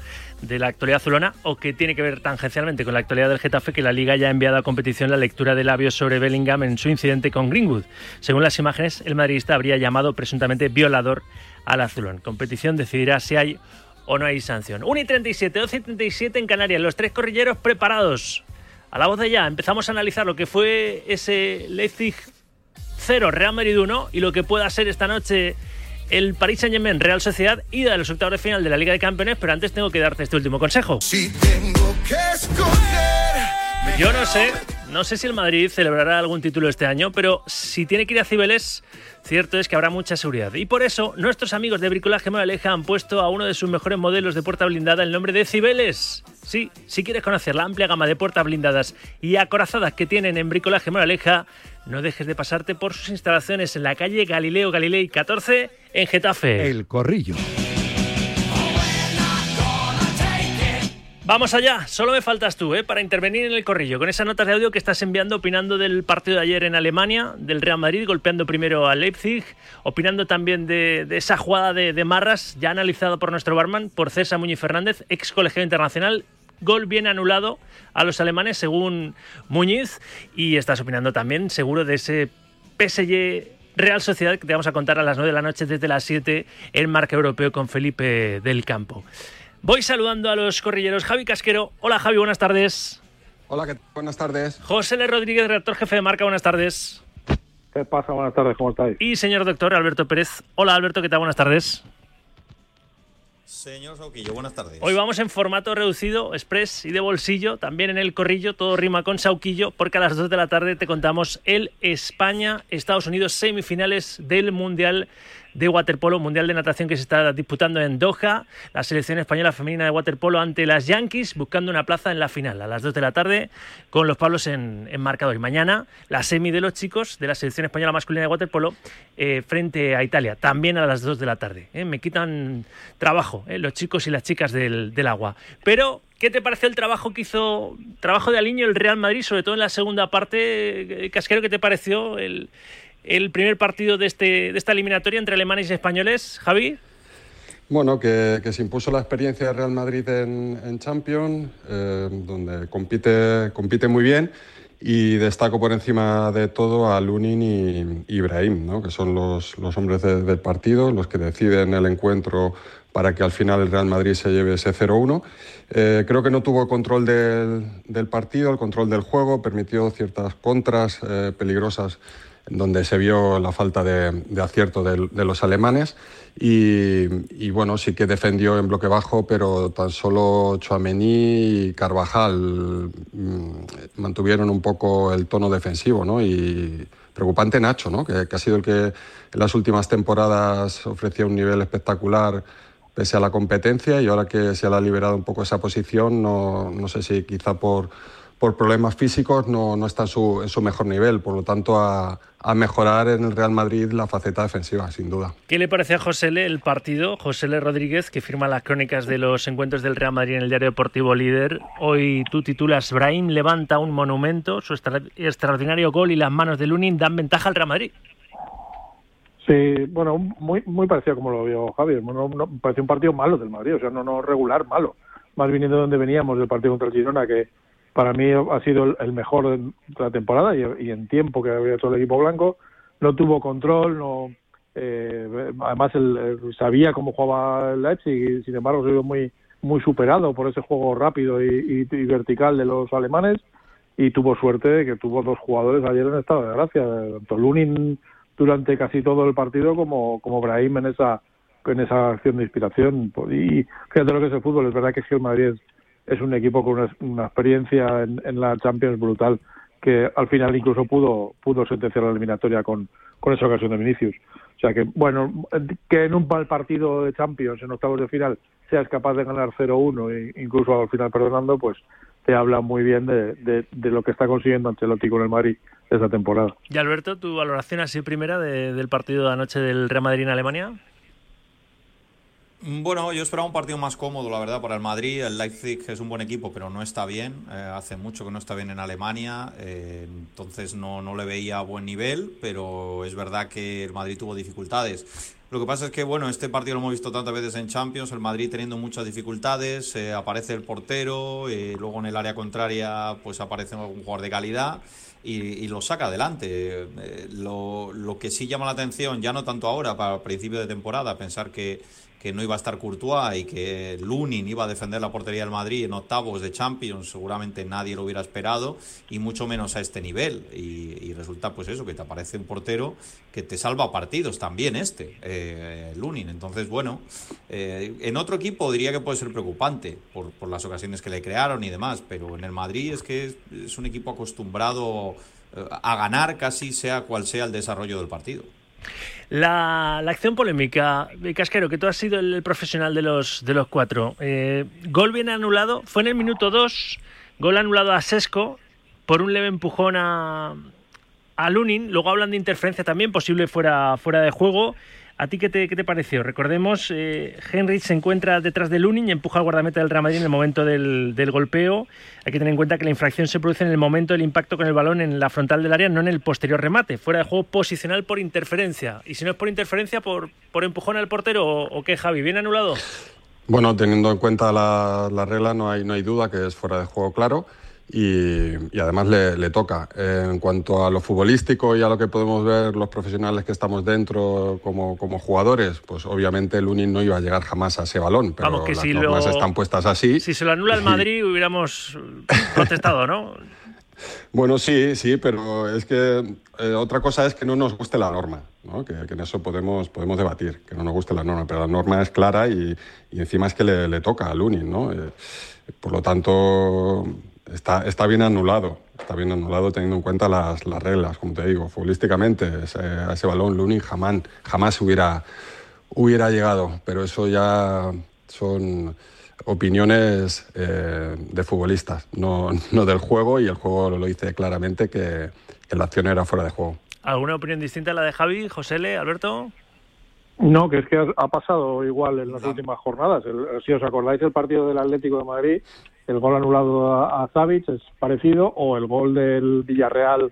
de la actualidad azulona o que tiene que ver tangencialmente con la actualidad del Getafe que la liga ya ha enviado a competición la lectura de labios sobre Bellingham en su incidente con Greenwood. Según las imágenes, el madridista habría llamado presuntamente violador al azulón. Competición decidirá si hay o no hay sanción. 1 y 37, 12 y 37 en Canarias. Los tres corrilleros preparados. A la voz de ya, empezamos a analizar lo que fue ese Leipzig 0, Real Madrid 1 y lo que pueda ser esta noche el Paris Saint-Germain Real Sociedad, ida de los octavos de final de la Liga de Campeones, pero antes tengo que darte este último consejo. Yo no sé, no sé si el Madrid celebrará algún título este año, pero si tiene que ir a Cibeles, cierto es que habrá mucha seguridad. Y por eso, nuestros amigos de Bricolaje Moraleja han puesto a uno de sus mejores modelos de puerta blindada el nombre de Cibeles. Sí, si quieres conocer la amplia gama de puertas blindadas y acorazadas que tienen en Bricolaje Moraleja, no dejes de pasarte por sus instalaciones en la calle Galileo Galilei 14 en Getafe. El Corrillo. Vamos allá, solo me faltas tú, ¿eh? Para intervenir en el corrillo, con esas notas de audio que estás enviando opinando del partido de ayer en Alemania, del Real Madrid, golpeando primero a Leipzig, opinando también de, de esa jugada de, de, Marras, ya analizada por nuestro barman, por César Muñiz Fernández, ex colegiado internacional, gol bien anulado a los alemanes según Muñiz, y estás opinando también, seguro, de ese PSG Real Sociedad que te vamos a contar a las 9 de la noche desde las 7 en Marca Europeo con Felipe del Campo. Voy saludando a los corrilleros. Javi Casquero. Hola Javi, buenas tardes. Hola, ¿qué buenas tardes. José L. Rodríguez, redactor jefe de Marca, buenas tardes. ¿Qué pasa? Buenas tardes, ¿cómo estáis? Y señor doctor Alberto Pérez. Hola Alberto, ¿qué tal? Buenas tardes. Señor Sauquillo, buenas tardes. Hoy vamos en formato reducido, express y de bolsillo, también en el corrillo, todo rima con Sauquillo, porque a las 2 de la tarde te contamos el España-Estados Unidos semifinales del Mundial de waterpolo, mundial de natación que se está disputando en Doha, la selección española femenina de waterpolo ante las Yankees, buscando una plaza en la final a las 2 de la tarde con los Pablos en, en marcador. Y mañana la semi de los chicos de la selección española masculina de waterpolo eh, frente a Italia, también a las 2 de la tarde. ¿eh? Me quitan trabajo ¿eh? los chicos y las chicas del, del agua. Pero ¿Qué te pareció el trabajo que hizo, trabajo de Aliño el Real Madrid, sobre todo en la segunda parte? Casquero, ¿qué te pareció el, el primer partido de, este, de esta eliminatoria entre alemanes y españoles, Javi? Bueno, que, se impuso la experiencia de Real Madrid en, en Champions, eh, donde compite, compite muy bien y destaco por encima de todo a Lunin y Ibrahim, ¿no? que son los, los hombres de, del partido, los que deciden el encuentro para que al final el Real Madrid se lleve ese 0-1. Eh, creo que no tuvo control del, del, partido, el control del juego, permitió ciertas contras eh, peligrosas donde se vio la falta de, acierto de, los alemanes y, bueno, sí que defendió en bloque bajo, pero tan solo Chouameni y Carvajal mmm, mantuvieron un poco el tono defensivo, ¿no? Y preocupante Nacho, ¿no? Que, ha sido el que en las últimas temporadas ofrecía un nivel espectacular pese a la competencia y ahora que se ha liberado un poco esa posición, no, no sé si quizá por por problemas físicos no, no está en su, en su, mejor nivel. Por lo tanto, a, a, mejorar en el Real Madrid la faceta defensiva, sin duda. ¿Qué le parece a José L el partido? José L Rodríguez, que firma las crónicas de los encuentros del Real Madrid en el diario deportivo Líder. Hoy tú titulas Brahim levanta un monumento, su extra, extraordinario gol y las manos de Lunin dan ventaja al Real Madrid. Sí, bueno, muy, muy parecido como lo vio Javier. Bueno, no, pareció un partido malo del Madrid, o sea, no, no regular, malo. Más viniendo de donde veníamos del partido contra el Girona, que para mí ha sido el mejor de la temporada y, en tiempo que había hecho el equipo blanco. No tuvo control, no eh, además él, él, sabía cómo jugaba el Leipzig y sin embargo se vio muy muy superado por ese juego rápido y, y, vertical de los alemanes y tuvo suerte de que tuvo dos jugadores ayer en estado de gracia, tanto Lunin durante casi todo el partido como, como Brahim en esa en esa acción de inspiración. Y fíjate lo que es el fútbol, es verdad que el Madrid es, es un equipo con una, una experiencia en, en la Champions brutal, que al final incluso pudo, pudo sentenciar la eliminatoria con, con esa ocasión de Vinicius. O sea que, bueno, que en un mal partido de Champions, en octavos de final, seas capaz de ganar 0-1 e incluso al final perdonando, pues te habla muy bien de, de, lo que está consiguiendo Ancelotti con el Madrid esta temporada. Y Alberto, tu valoración así primera de- del partido de anoche del Real Madrid en Alemania. Mm, Bueno, yo esperaba un partido más cómodo, la verdad, para el Madrid. El Leipzig es un buen equipo, pero no está bien. Eh, hace mucho que no está bien en Alemania, eh, entonces no, no le veía a buen nivel, pero es verdad que el Madrid tuvo dificultades. Lo que pasa es que, bueno, este partido lo hemos visto tantas veces en Champions, el Madrid teniendo muchas dificultades, eh, aparece el portero, luego en el área contraria pues aparece algún jugador de calidad y, lo saca adelante. Lo, lo que sí llama la atención, ya no tanto ahora, para principio de temporada, pensar que, que no iba a estar Courtois y que Lunin iba a defender la portería del Madrid en octavos de Champions, seguramente nadie lo hubiera esperado, y mucho menos a este nivel. Y, resulta pues eso, que te aparece un portero que te salva partidos también este, eh, Lunin. Entonces, bueno, eh, en otro equipo diría que puede ser preocupante por, por las ocasiones que le crearon y demás, pero en el Madrid es que es, es un equipo acostumbrado eh, a ganar casi sea cual sea el desarrollo del partido. La, la acción polémica, Casquero, que tú has sido el profesional de los, de los cuatro. Eh, gol bien anulado, fue en el minuto 2, gol anulado a Sesco por un leve empujón a, a Lunin. Luego hablan de interferencia también, posible fuera, fuera de juego. ¿A ti qué te, qué te pareció? Recordemos, eh, Henry se encuentra detrás de Lunin y empuja al guardameta del Real Madrid en el momento del, del golpeo. Hay que tener en cuenta que la infracción se produce en el momento del impacto con el balón en la frontal del área, no en el posterior remate. Fuera de juego posicional por interferencia. Y si no es por interferencia, por, por empujón al portero o, o qué, Javi, ¿bien anulado? Bueno, teniendo en cuenta la, la regla, no hay, no hay duda que es fuera de juego claro y, y además le, le toca. Eh, en cuanto a lo futbolístico y a lo que podemos ver los profesionales que estamos dentro como, como jugadores, pues obviamente el Lunin no iba a llegar jamás a ese balón, pero Vamos, que las si normas lo- están puestas así. Si se lo anula el Madrid, hubiéramos protestado, ¿no? Bueno, sí, sí, pero es que eh, otra cosa es que no nos guste la norma, ¿no? que, que en eso podemos, podemos debatir, que no nos guste la norma, pero la norma es clara y, y encima es que le, le toca a Lunin, ¿no? Eh, por lo tanto, está, está bien anulado, está bien anulado teniendo en cuenta las, las reglas, como te digo, futbolísticamente, ese, a ese balón Lunin jamás, jamás hubiera, hubiera llegado, pero eso ya son opiniones eh, de futbolistas, no, no del juego, y el juego lo dice claramente que, que la acción era fuera de juego. ¿Alguna opinión distinta a la de Javi, José L., Alberto? No, que es que ha, ha pasado igual en las últimas jornadas. El- si os acordáis el partido del Atlético de Madrid, el gol anulado a, a Savic es parecido, o el gol del Villarreal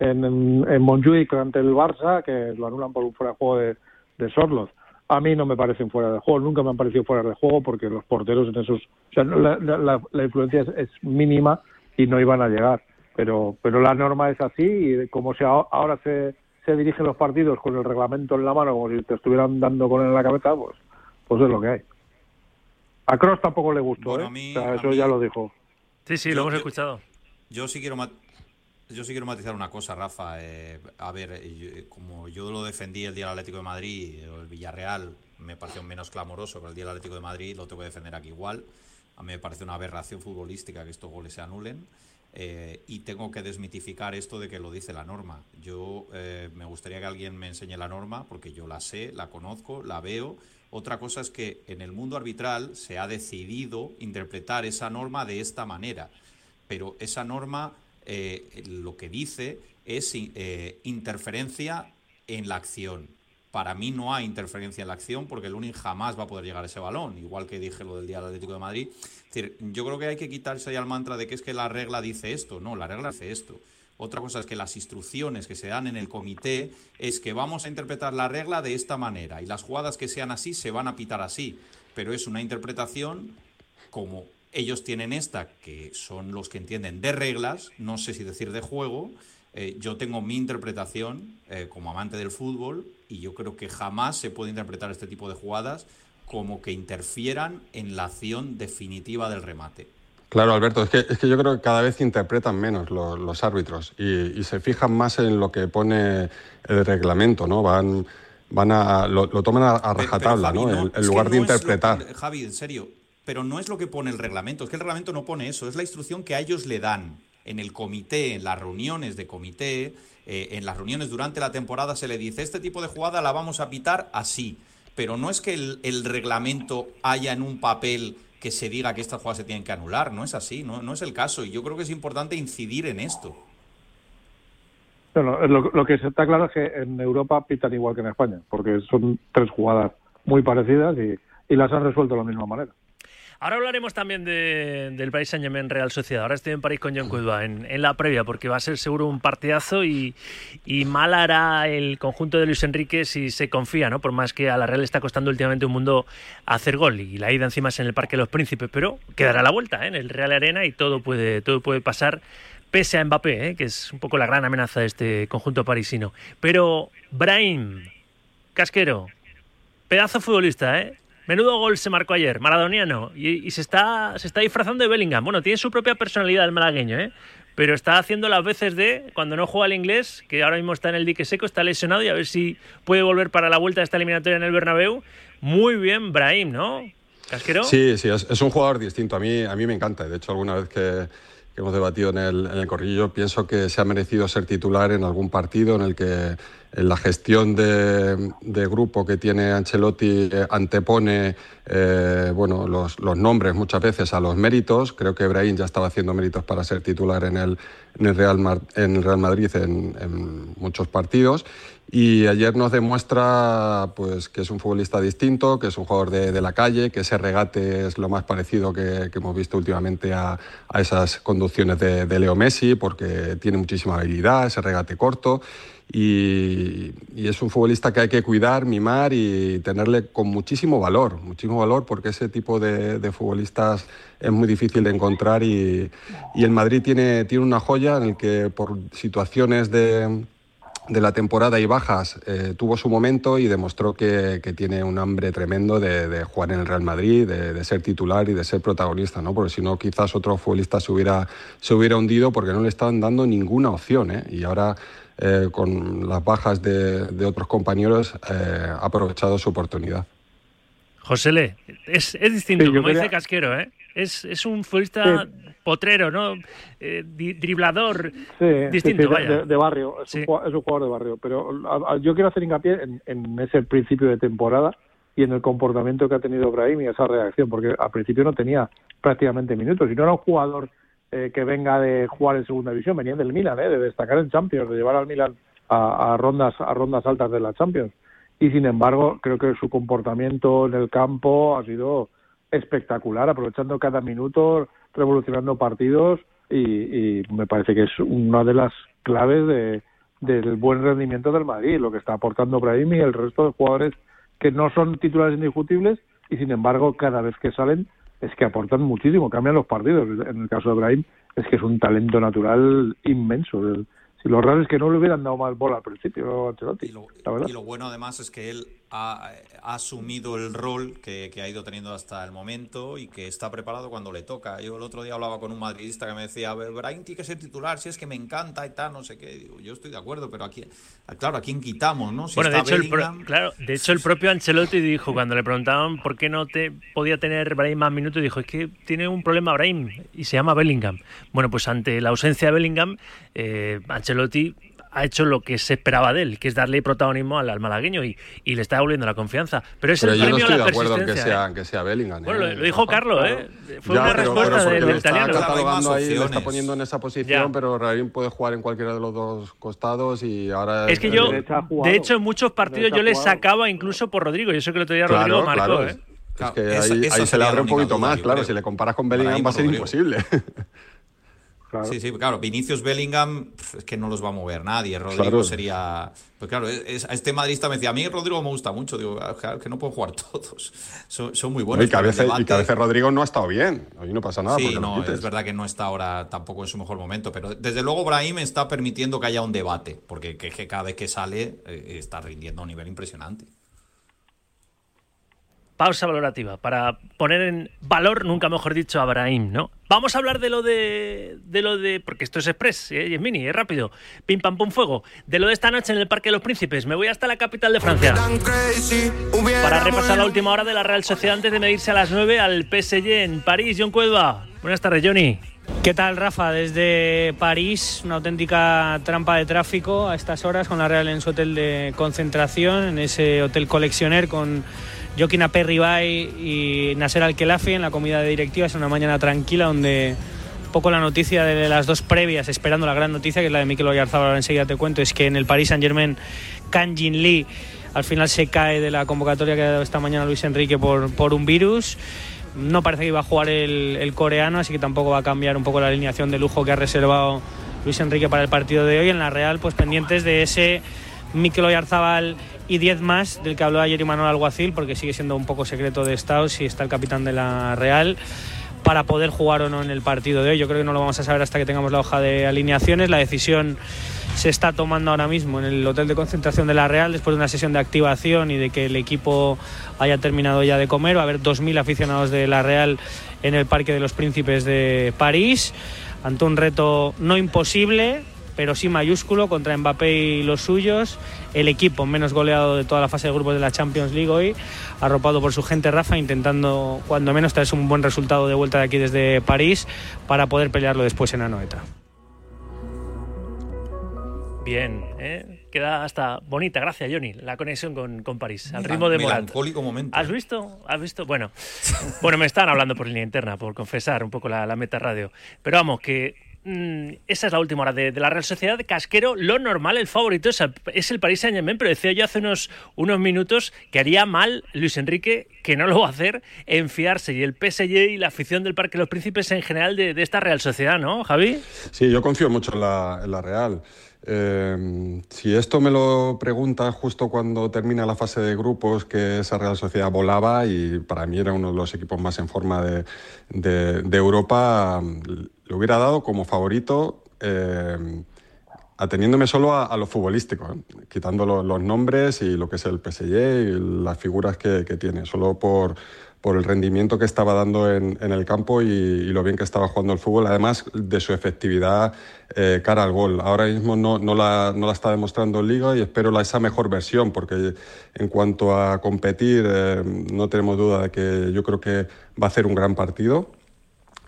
en, en, Montjuic ante el Barça, que lo anulan por un fuera de juego de, de Sorloth. A mí no me parecen fuera de juego, nunca me han parecido fuera de juego porque los porteros en esos... O sea, la- la- la influencia es, es mínima y no iban a llegar. Pero, pero la norma es así y como se, ahora se, se dirigen los partidos con el reglamento en la mano, como si te estuvieran dando con él en la cabeza, pues, pues es lo que hay. A Cross tampoco le gustó, Bueno, ¿eh? a mí- o sea, a eso mí- ya lo dijo. Sí, sí, Yo- lo hemos yo- escuchado. Yo sí quiero mat- yo sí quiero matizar una cosa, Rafa. Eh, a ver, yo- como yo lo defendí el día del Atlético de Madrid, el Villarreal me pareció menos clamoroso, pero el día del Atlético de Madrid lo tengo que defender aquí igual. A mí me parece una aberración futbolística que estos goles se anulen. eh, y tengo que desmitificar esto de que lo dice la norma. Yo eh, me gustaría que alguien me enseñe la norma, porque yo la sé, la conozco, la veo. Otra cosa es que en el mundo arbitral se ha decidido interpretar esa norma de esta manera pero esa norma eh, lo que dice es eh, interferencia en la acción. Para mí no hay interferencia en la acción porque el Lunin jamás va a poder llegar a ese balón, igual que dije lo del día del Atlético de Madrid. Es decir, yo creo que hay que quitarse ya el mantra de que es que la regla dice esto. No, la regla dice esto. Otra cosa es que las instrucciones que se dan en el comité es que vamos a interpretar la regla de esta manera y las jugadas que sean así se van a pitar así. Pero es una interpretación como ellos tienen esta, que son los que entienden de reglas, no sé si decir de juego, eh, yo tengo mi interpretación eh, como amante del fútbol y yo creo que jamás se puede interpretar este tipo de jugadas como que interfieran en la acción definitiva del remate. Claro, Alberto, es que, es que yo creo que cada vez interpretan menos lo- los árbitros y, y se fijan más en lo que pone el reglamento, ¿no? Van van a lo, lo toman a, a rajatabla, Javi, ¿no? En, lugar de es lo- interpretar. Javi, en serio, pero no es lo que pone el reglamento, es que el reglamento no pone eso, es la instrucción que a ellos le dan en el comité, en las reuniones de comité, eh, en las reuniones durante la temporada se le dice, este tipo de jugada la vamos a pitar así, pero no es que el, el reglamento haya en un papel que se diga que estas jugadas se tienen que anular, no es así, no, no es el caso, y yo creo que es importante incidir en esto. No, no, lo, lo que está claro es que en Europa pitan igual que en España, porque son tres jugadas muy parecidas y, y las han resuelto de la misma manera. Ahora hablaremos también de- del Paris Saint Germain Real Sociedad. Ahora estoy en París con John Cuidua en, la previa, porque va a ser seguro un partidazo y, y mal hará el conjunto de Luis Enrique si se confía, ¿no? Por más que a la Real está costando últimamente un mundo hacer gol y la ida encima es en el Parque de los Príncipes, pero quedará la vuelta ¿eh? en el Real Arena y todo puede, todo puede pasar pese a Mbappé, ¿eh? que es un poco la gran amenaza de este conjunto parisino. Pero Brahim, Casquero, pedazo futbolista, ¿eh? Menudo gol se marcó ayer, maradoniano, y, se, está, se está disfrazando de Bellingham. Bueno, tiene su propia personalidad el malagueño, ¿eh? Pero está haciendo las veces de, cuando no juega el inglés, que ahora mismo está en el dique seco, está lesionado y a ver si puede volver para la vuelta de esta eliminatoria en el Bernabéu. Muy bien, Brahim, ¿no? Casquero. Sí, sí, es, un jugador distinto. A mí, a mí me encanta. De hecho, alguna vez que, hemos debatido en el, en el corrillo, pienso que se ha merecido ser titular en algún partido en el que la gestión de, grupo que tiene Ancelotti eh, antepone eh, bueno, los, nombres muchas veces a los méritos. Creo que Brahim ya estaba haciendo méritos para ser titular en el, en el, Real, Mar- en el Real Madrid en, muchos partidos. Y ayer nos demuestra pues, que es un futbolista distinto, que es un jugador de, la calle, que ese regate es lo más parecido que, hemos visto últimamente a, esas conducciones de Leo Messi, porque tiene muchísima habilidad, ese regate corto. Y, y es un futbolista que hay que cuidar, mimar y tenerle con muchísimo valor, muchísimo valor, porque ese tipo de, de futbolistas es muy difícil de encontrar. Y, y el Madrid tiene, tiene una joya en el que por situaciones de de la temporada y bajas eh, tuvo su momento y demostró que, que tiene un hambre tremendo de, de jugar en el Real Madrid, de, de ser titular y de ser protagonista, ¿no? Porque si no, quizás otro futbolista se hubiera, se hubiera hundido porque no le estaban dando ninguna opción, ¿eh? Y ahora, eh, con las bajas de, de otros compañeros, eh, ha aprovechado su oportunidad. José Le, es, es distinto, Sí, como dice quería- Casquero, ¿eh? Es, es un futbolista Sí. potrero, ¿no? Eh, di- driblador, Sí, distinto, sí, sí, vaya. de, de barrio, es, un jugador, es un jugador de barrio. Pero a- a- yo quiero hacer hincapié en, en ese principio de temporada y en el comportamiento que ha tenido Brahim y esa reacción, porque al principio no tenía prácticamente minutos y no era un jugador eh, que venga de jugar en segunda división, venía del Milan, eh, de destacar en Champions, de llevar al Milan a, a rondas a rondas altas de la Champions. Y sin embargo, creo que su comportamiento en el campo ha sido espectacular, aprovechando cada minuto, revolucionando partidos y, y me parece que es una de las claves de, del buen rendimiento del Madrid, lo que está aportando Brahim y el resto de jugadores que no son titulares indiscutibles y sin embargo cada vez que salen es que aportan muchísimo, cambian los partidos. En el caso de Brahim es que es un talento natural inmenso. Si lo raro es que no le hubieran dado más bola al principio a Ancelotti, la verdad. Y lo bueno además es que él ha, ha asumido el rol que, que ha ido teniendo hasta el momento y que está preparado cuando le toca. Yo el otro día hablaba con un madridista que me decía, Brian tiene que ser titular, si es que me encanta y tal, no sé qué. Digo, yo estoy de acuerdo, pero aquí, claro, ¿a quién quitamos, no? Si bueno, de está hecho, el pro- Bellingham, claro, de hecho, el propio Ancelotti dijo, cuando le preguntaban por qué no te podía tener Brahim más minutos, dijo, es que tiene un problema Brahim y se llama Bellingham. Bueno, pues ante la ausencia de Bellingham, eh, Ancelotti ha hecho lo que se esperaba de él, que es darle protagonismo al, al malagueño y, y le está devolviendo la confianza. Pero es Pero el yo no premio estoy a la de acuerdo en que persistencia, sea, ¿eh? que sea Bellingham. Bueno, ¿eh? lo, lo dijo Carlos, ¿eh? Fue Ya, una pero- respuesta pero del, le del está italiano. catalogando ahí, le está poniendo en esa posición, Ya. pero Raúl puede jugar en cualquiera de los dos costados y ahora... Es que yo, de hecho, en muchos partidos yo le sacaba incluso por Rodrigo. Yo sé que el otro día Rodrigo marcó, claro, ¿eh? es- Claro, que esa- ahí, esa ahí se le abre un poquito duda, más, claro. creo. Si le comparas con Bellingham va a ser Rodrigo. Imposible. Sí, sí, claro, Vinicius Bellingham es que no los va a mover nadie. Rodrigo Claro. sería. Pues claro, es- a este madridista me decía, a mí Rodrigo me gusta mucho. Digo, "Ah, claro, que no pueden jugar todos. Son, son muy buenos. y, que a veces, y debate- que a veces Rodrigo no ha estado bien. Hoy no pasa nada. Sí, porque no, es verdad que no está ahora tampoco en su mejor momento, pero desde luego Brahim está permitiendo que haya un debate, porque que, que cada vez que sale eh, está rindiendo a un nivel impresionante. Pausa valorativa para poner en valor, nunca mejor dicho, a Brahim, ¿no? Vamos a hablar de lo de, de lo de, porque esto es express, ¿eh? y es mini, es rápido, pim pam pum fuego, de lo de esta noche en el Parque de los Príncipes. Me voy hasta la capital de Francia para repasar la última hora de la Real Sociedad antes de medirse a las 9 al PSG en París. John Cuelva, buenas tardes, Johnny. ¿Qué tal, Rafa? Desde París, una auténtica trampa de tráfico a estas horas con la Real en su hotel de concentración, en ese hotel coleccioner con Joaquín Aperribay y Nasser Al-Khelafi en la comida de directiva. Es una mañana tranquila donde poco la noticia de las dos previas, esperando la gran noticia, que es la de Mikel Oyarzabal, ahora enseguida te cuento, es que en el Paris Saint-Germain, Kang Jin Lee al final se cae de la convocatoria que ha dado esta mañana Luis Enrique por, por un virus. No parece que iba a jugar el, el coreano, así que tampoco va a cambiar un poco la alineación de lujo que ha reservado Luis Enrique para el partido de hoy. En la Real, pues pendientes de ese Mikel Oyarzabal y 10 más del que habló ayer Imanol Alguacil, porque sigue siendo un poco secreto de Estado si está el capitán de la Real para poder jugar o no en el partido de hoy. Yo creo que no lo vamos a saber hasta que tengamos la hoja de alineaciones. La decisión se está tomando ahora mismo en el hotel de concentración de la Real después de una sesión de activación y de que el equipo haya terminado ya de comer. Va a haber 2.000 aficionados de la Real en el Parque de los Príncipes de París ante un reto no imposible, pero sí mayúsculo contra Mbappé y los suyos. El equipo menos goleado de toda la fase de grupos de la Champions League hoy, arropado por su gente Rafa, intentando cuando menos traerse un buen resultado de vuelta de aquí desde París para poder pelearlo después en Anoeta. Bien, ¿eh? queda hasta bonita, gracias Johnny, la conexión con, con París, al ritmo de Morat. Momento. ¿Has visto? ¿Has visto? Bueno, bueno, me están hablando por línea interna, por confesar un poco la, la meta radio. Pero vamos, que mm, esa es la última hora de, la Real Sociedad. Casquero, lo normal, el favorito es el, Paris Saint-Germain, pero decía yo hace unos, unos minutos que haría mal Luis Enrique, que no lo va a hacer, en fiarse. Y el PSG y la afición del Parque los Príncipes en general de, de esta Real Sociedad, ¿no, Javi? Sí, yo confío mucho en la, en la Real. Eh, si esto me lo preguntas justo cuando termina la fase de grupos, que esa Real Sociedad volaba y para mí era uno de los equipos más en forma de, de- Europa, lo hubiera dado como favorito, eh, ateniéndome solo a, a lo futbolístico, ¿eh? quitando lo- los nombres y lo que es el PSG y las figuras que, que tiene, solo por, por el rendimiento que estaba dando en, en el campo y, y lo bien que estaba jugando el fútbol, además de su efectividad eh, cara al gol. Ahora mismo no, no, la, no la está demostrando en Liga y espero la, esa mejor versión, porque en cuanto a competir, eh, no tenemos duda de que yo creo que va a hacer un gran partido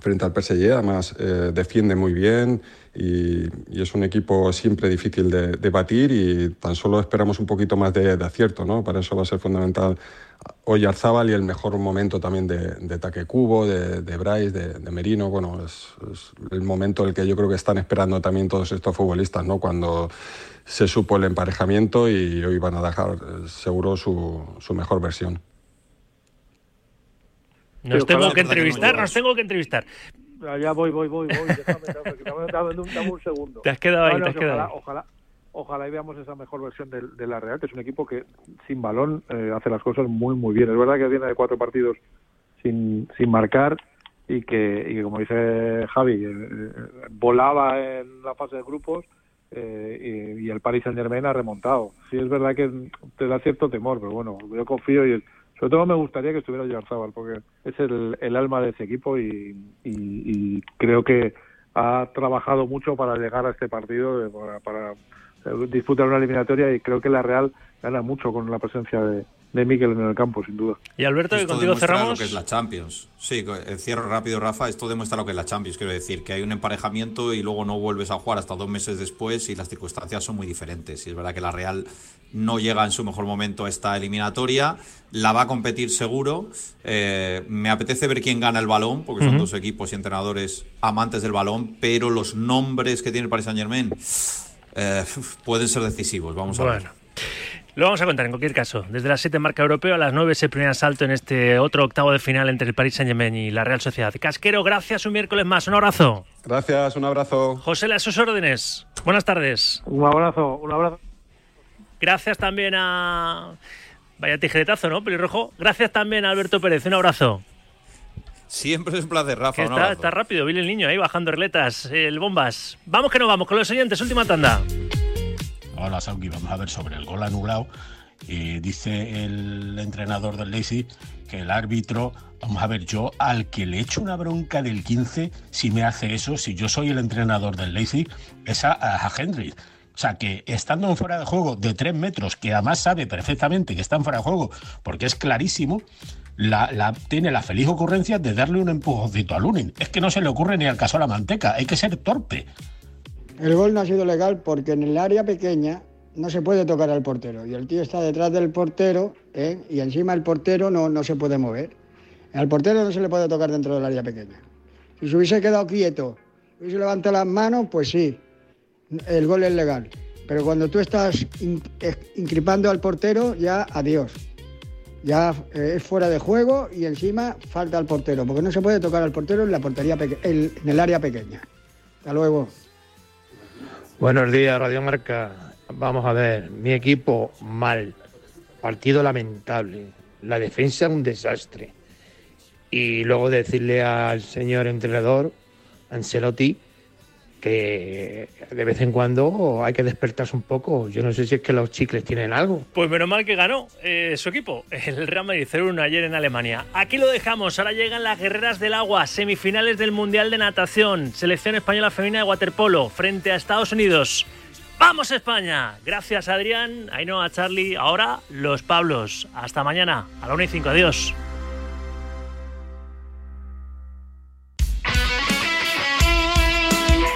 frente al PSG. Además, eh, defiende muy bien y, y es un equipo siempre difícil de, de batir y tan solo esperamos un poquito más de, de acierto. ¿no? Para eso va a ser fundamental hoy Arzábal y el mejor momento también de, de Taque Cubo, de, de Bryce, de, de Merino. Bueno, es, es el momento el que yo creo que están esperando también todos estos futbolistas, ¿no? cuando se supo el emparejamiento y hoy van a dejar eh, seguro su, su mejor versión. Nos tengo que entrevistar, nos tengo que entrevistar. Ya, voy, voy, voy, voy. Déjame, déjame, dame, dame- dame- dame un segundo. Te has quedado ahí, te has que quedado ojalá, ahí. ojalá, ojalá y veamos esa mejor versión del- de, la Real, que es un equipo que sin balón eh, hace las cosas muy, muy bien. Es verdad que viene de cuatro partidos sin, sin marcar y que, y que, como dice Javi, eh, eh, volaba en la fase de grupos eh, y, el Paris Saint Germain ha remontado. Sí es verdad que te da cierto temor, pero bueno, yo confío y sobre todo me gustaría que estuviera Oyarzábal porque es el, el alma de ese equipo y, y, creo que ha trabajado mucho para llegar a este partido, para, para disputar una eliminatoria y creo que la Real gana mucho con la presencia de, de Mikel en el campo, sin duda. Y Alberto, que Esto contigo demuestra cerramos. lo que es la Champions. Sí, eh, cierro rápido, Rafa. Esto demuestra lo que es la Champions. Quiero decir que hay un emparejamiento y luego no vuelves a jugar hasta dos meses después y las circunstancias son muy diferentes. Y es verdad que la Real no llega en su mejor momento a esta eliminatoria. La va a competir seguro. Eh, me apetece ver quién gana el balón, porque son dos equipos y entrenadores amantes del balón, pero los nombres que tiene el Paris Saint Germain pueden ser decisivos. Vamos a ver. Lo vamos a contar en cualquier caso. Desde las 7 marca europeo, a las 9 es el primer asalto en este otro octavo de final entre el Paris Saint-Germain y la Real Sociedad. Casquero, gracias un miércoles más. Un abrazo. Gracias, un abrazo. José, a sus órdenes. Buenas tardes. Un abrazo, un abrazo. Gracias también a... Vaya tijeretazo, ¿no? Pelirrojo. Gracias también a Alberto Pérez. Un abrazo. Siempre es un placer, Rafa. Un está, rápido, Vile el niño ahí bajando regletas, el bombas. Vamos que no vamos con los oyentes, última tanda. Hola Sauki, vamos a ver sobre el gol anulado. Eh, dice el entrenador del Leipzig que el árbitro Vamos a ver, yo al que le echo una bronca del 15, si me hace eso, si yo soy el entrenador del Leipzig, es a, a Henry. O sea, que estando en fuera de juego de tres metros, que además sabe perfectamente que está en fuera de juego, porque es clarísimo, la, la- tiene la feliz ocurrencia de darle un empujoncito a Lunin. Es que no se le ocurre ni al caso a la manteca, hay que ser torpe. El gol no ha sido legal porque en el área pequeña no se puede tocar al portero y el tío está detrás del portero ¿eh? y encima el portero no, no se puede mover. Al portero no se le puede tocar dentro del área pequeña. Si se hubiese quedado quieto, hubiese levantado las manos, pues sí, el gol es legal. Pero cuando tú estás eh, incripando al portero, ya adiós. Ya eh, es fuera de juego y encima falta al portero, porque no se puede tocar al portero en la portería en el área pequeña. Hasta luego. Buenos días, Radio Marca. Vamos a ver, mi equipo mal, partido lamentable, la defensa un desastre. Y luego decirle al señor entrenador, Ancelotti, que de vez en cuando hay que despertarse un poco. Yo no sé si es que los chicles tienen algo. Pues menos mal que ganó eh, su equipo, el Real Madrid 0-1 ayer en Alemania. Aquí lo dejamos, ahora llegan las guerreras del agua, semifinales del Mundial de Natación, selección española femenina de waterpolo frente a Estados Unidos. ¡Vamos España! Gracias Adrián, Ainhoa, Charlie, ahora los Pablos. Hasta mañana, a la 1 y 5, adiós.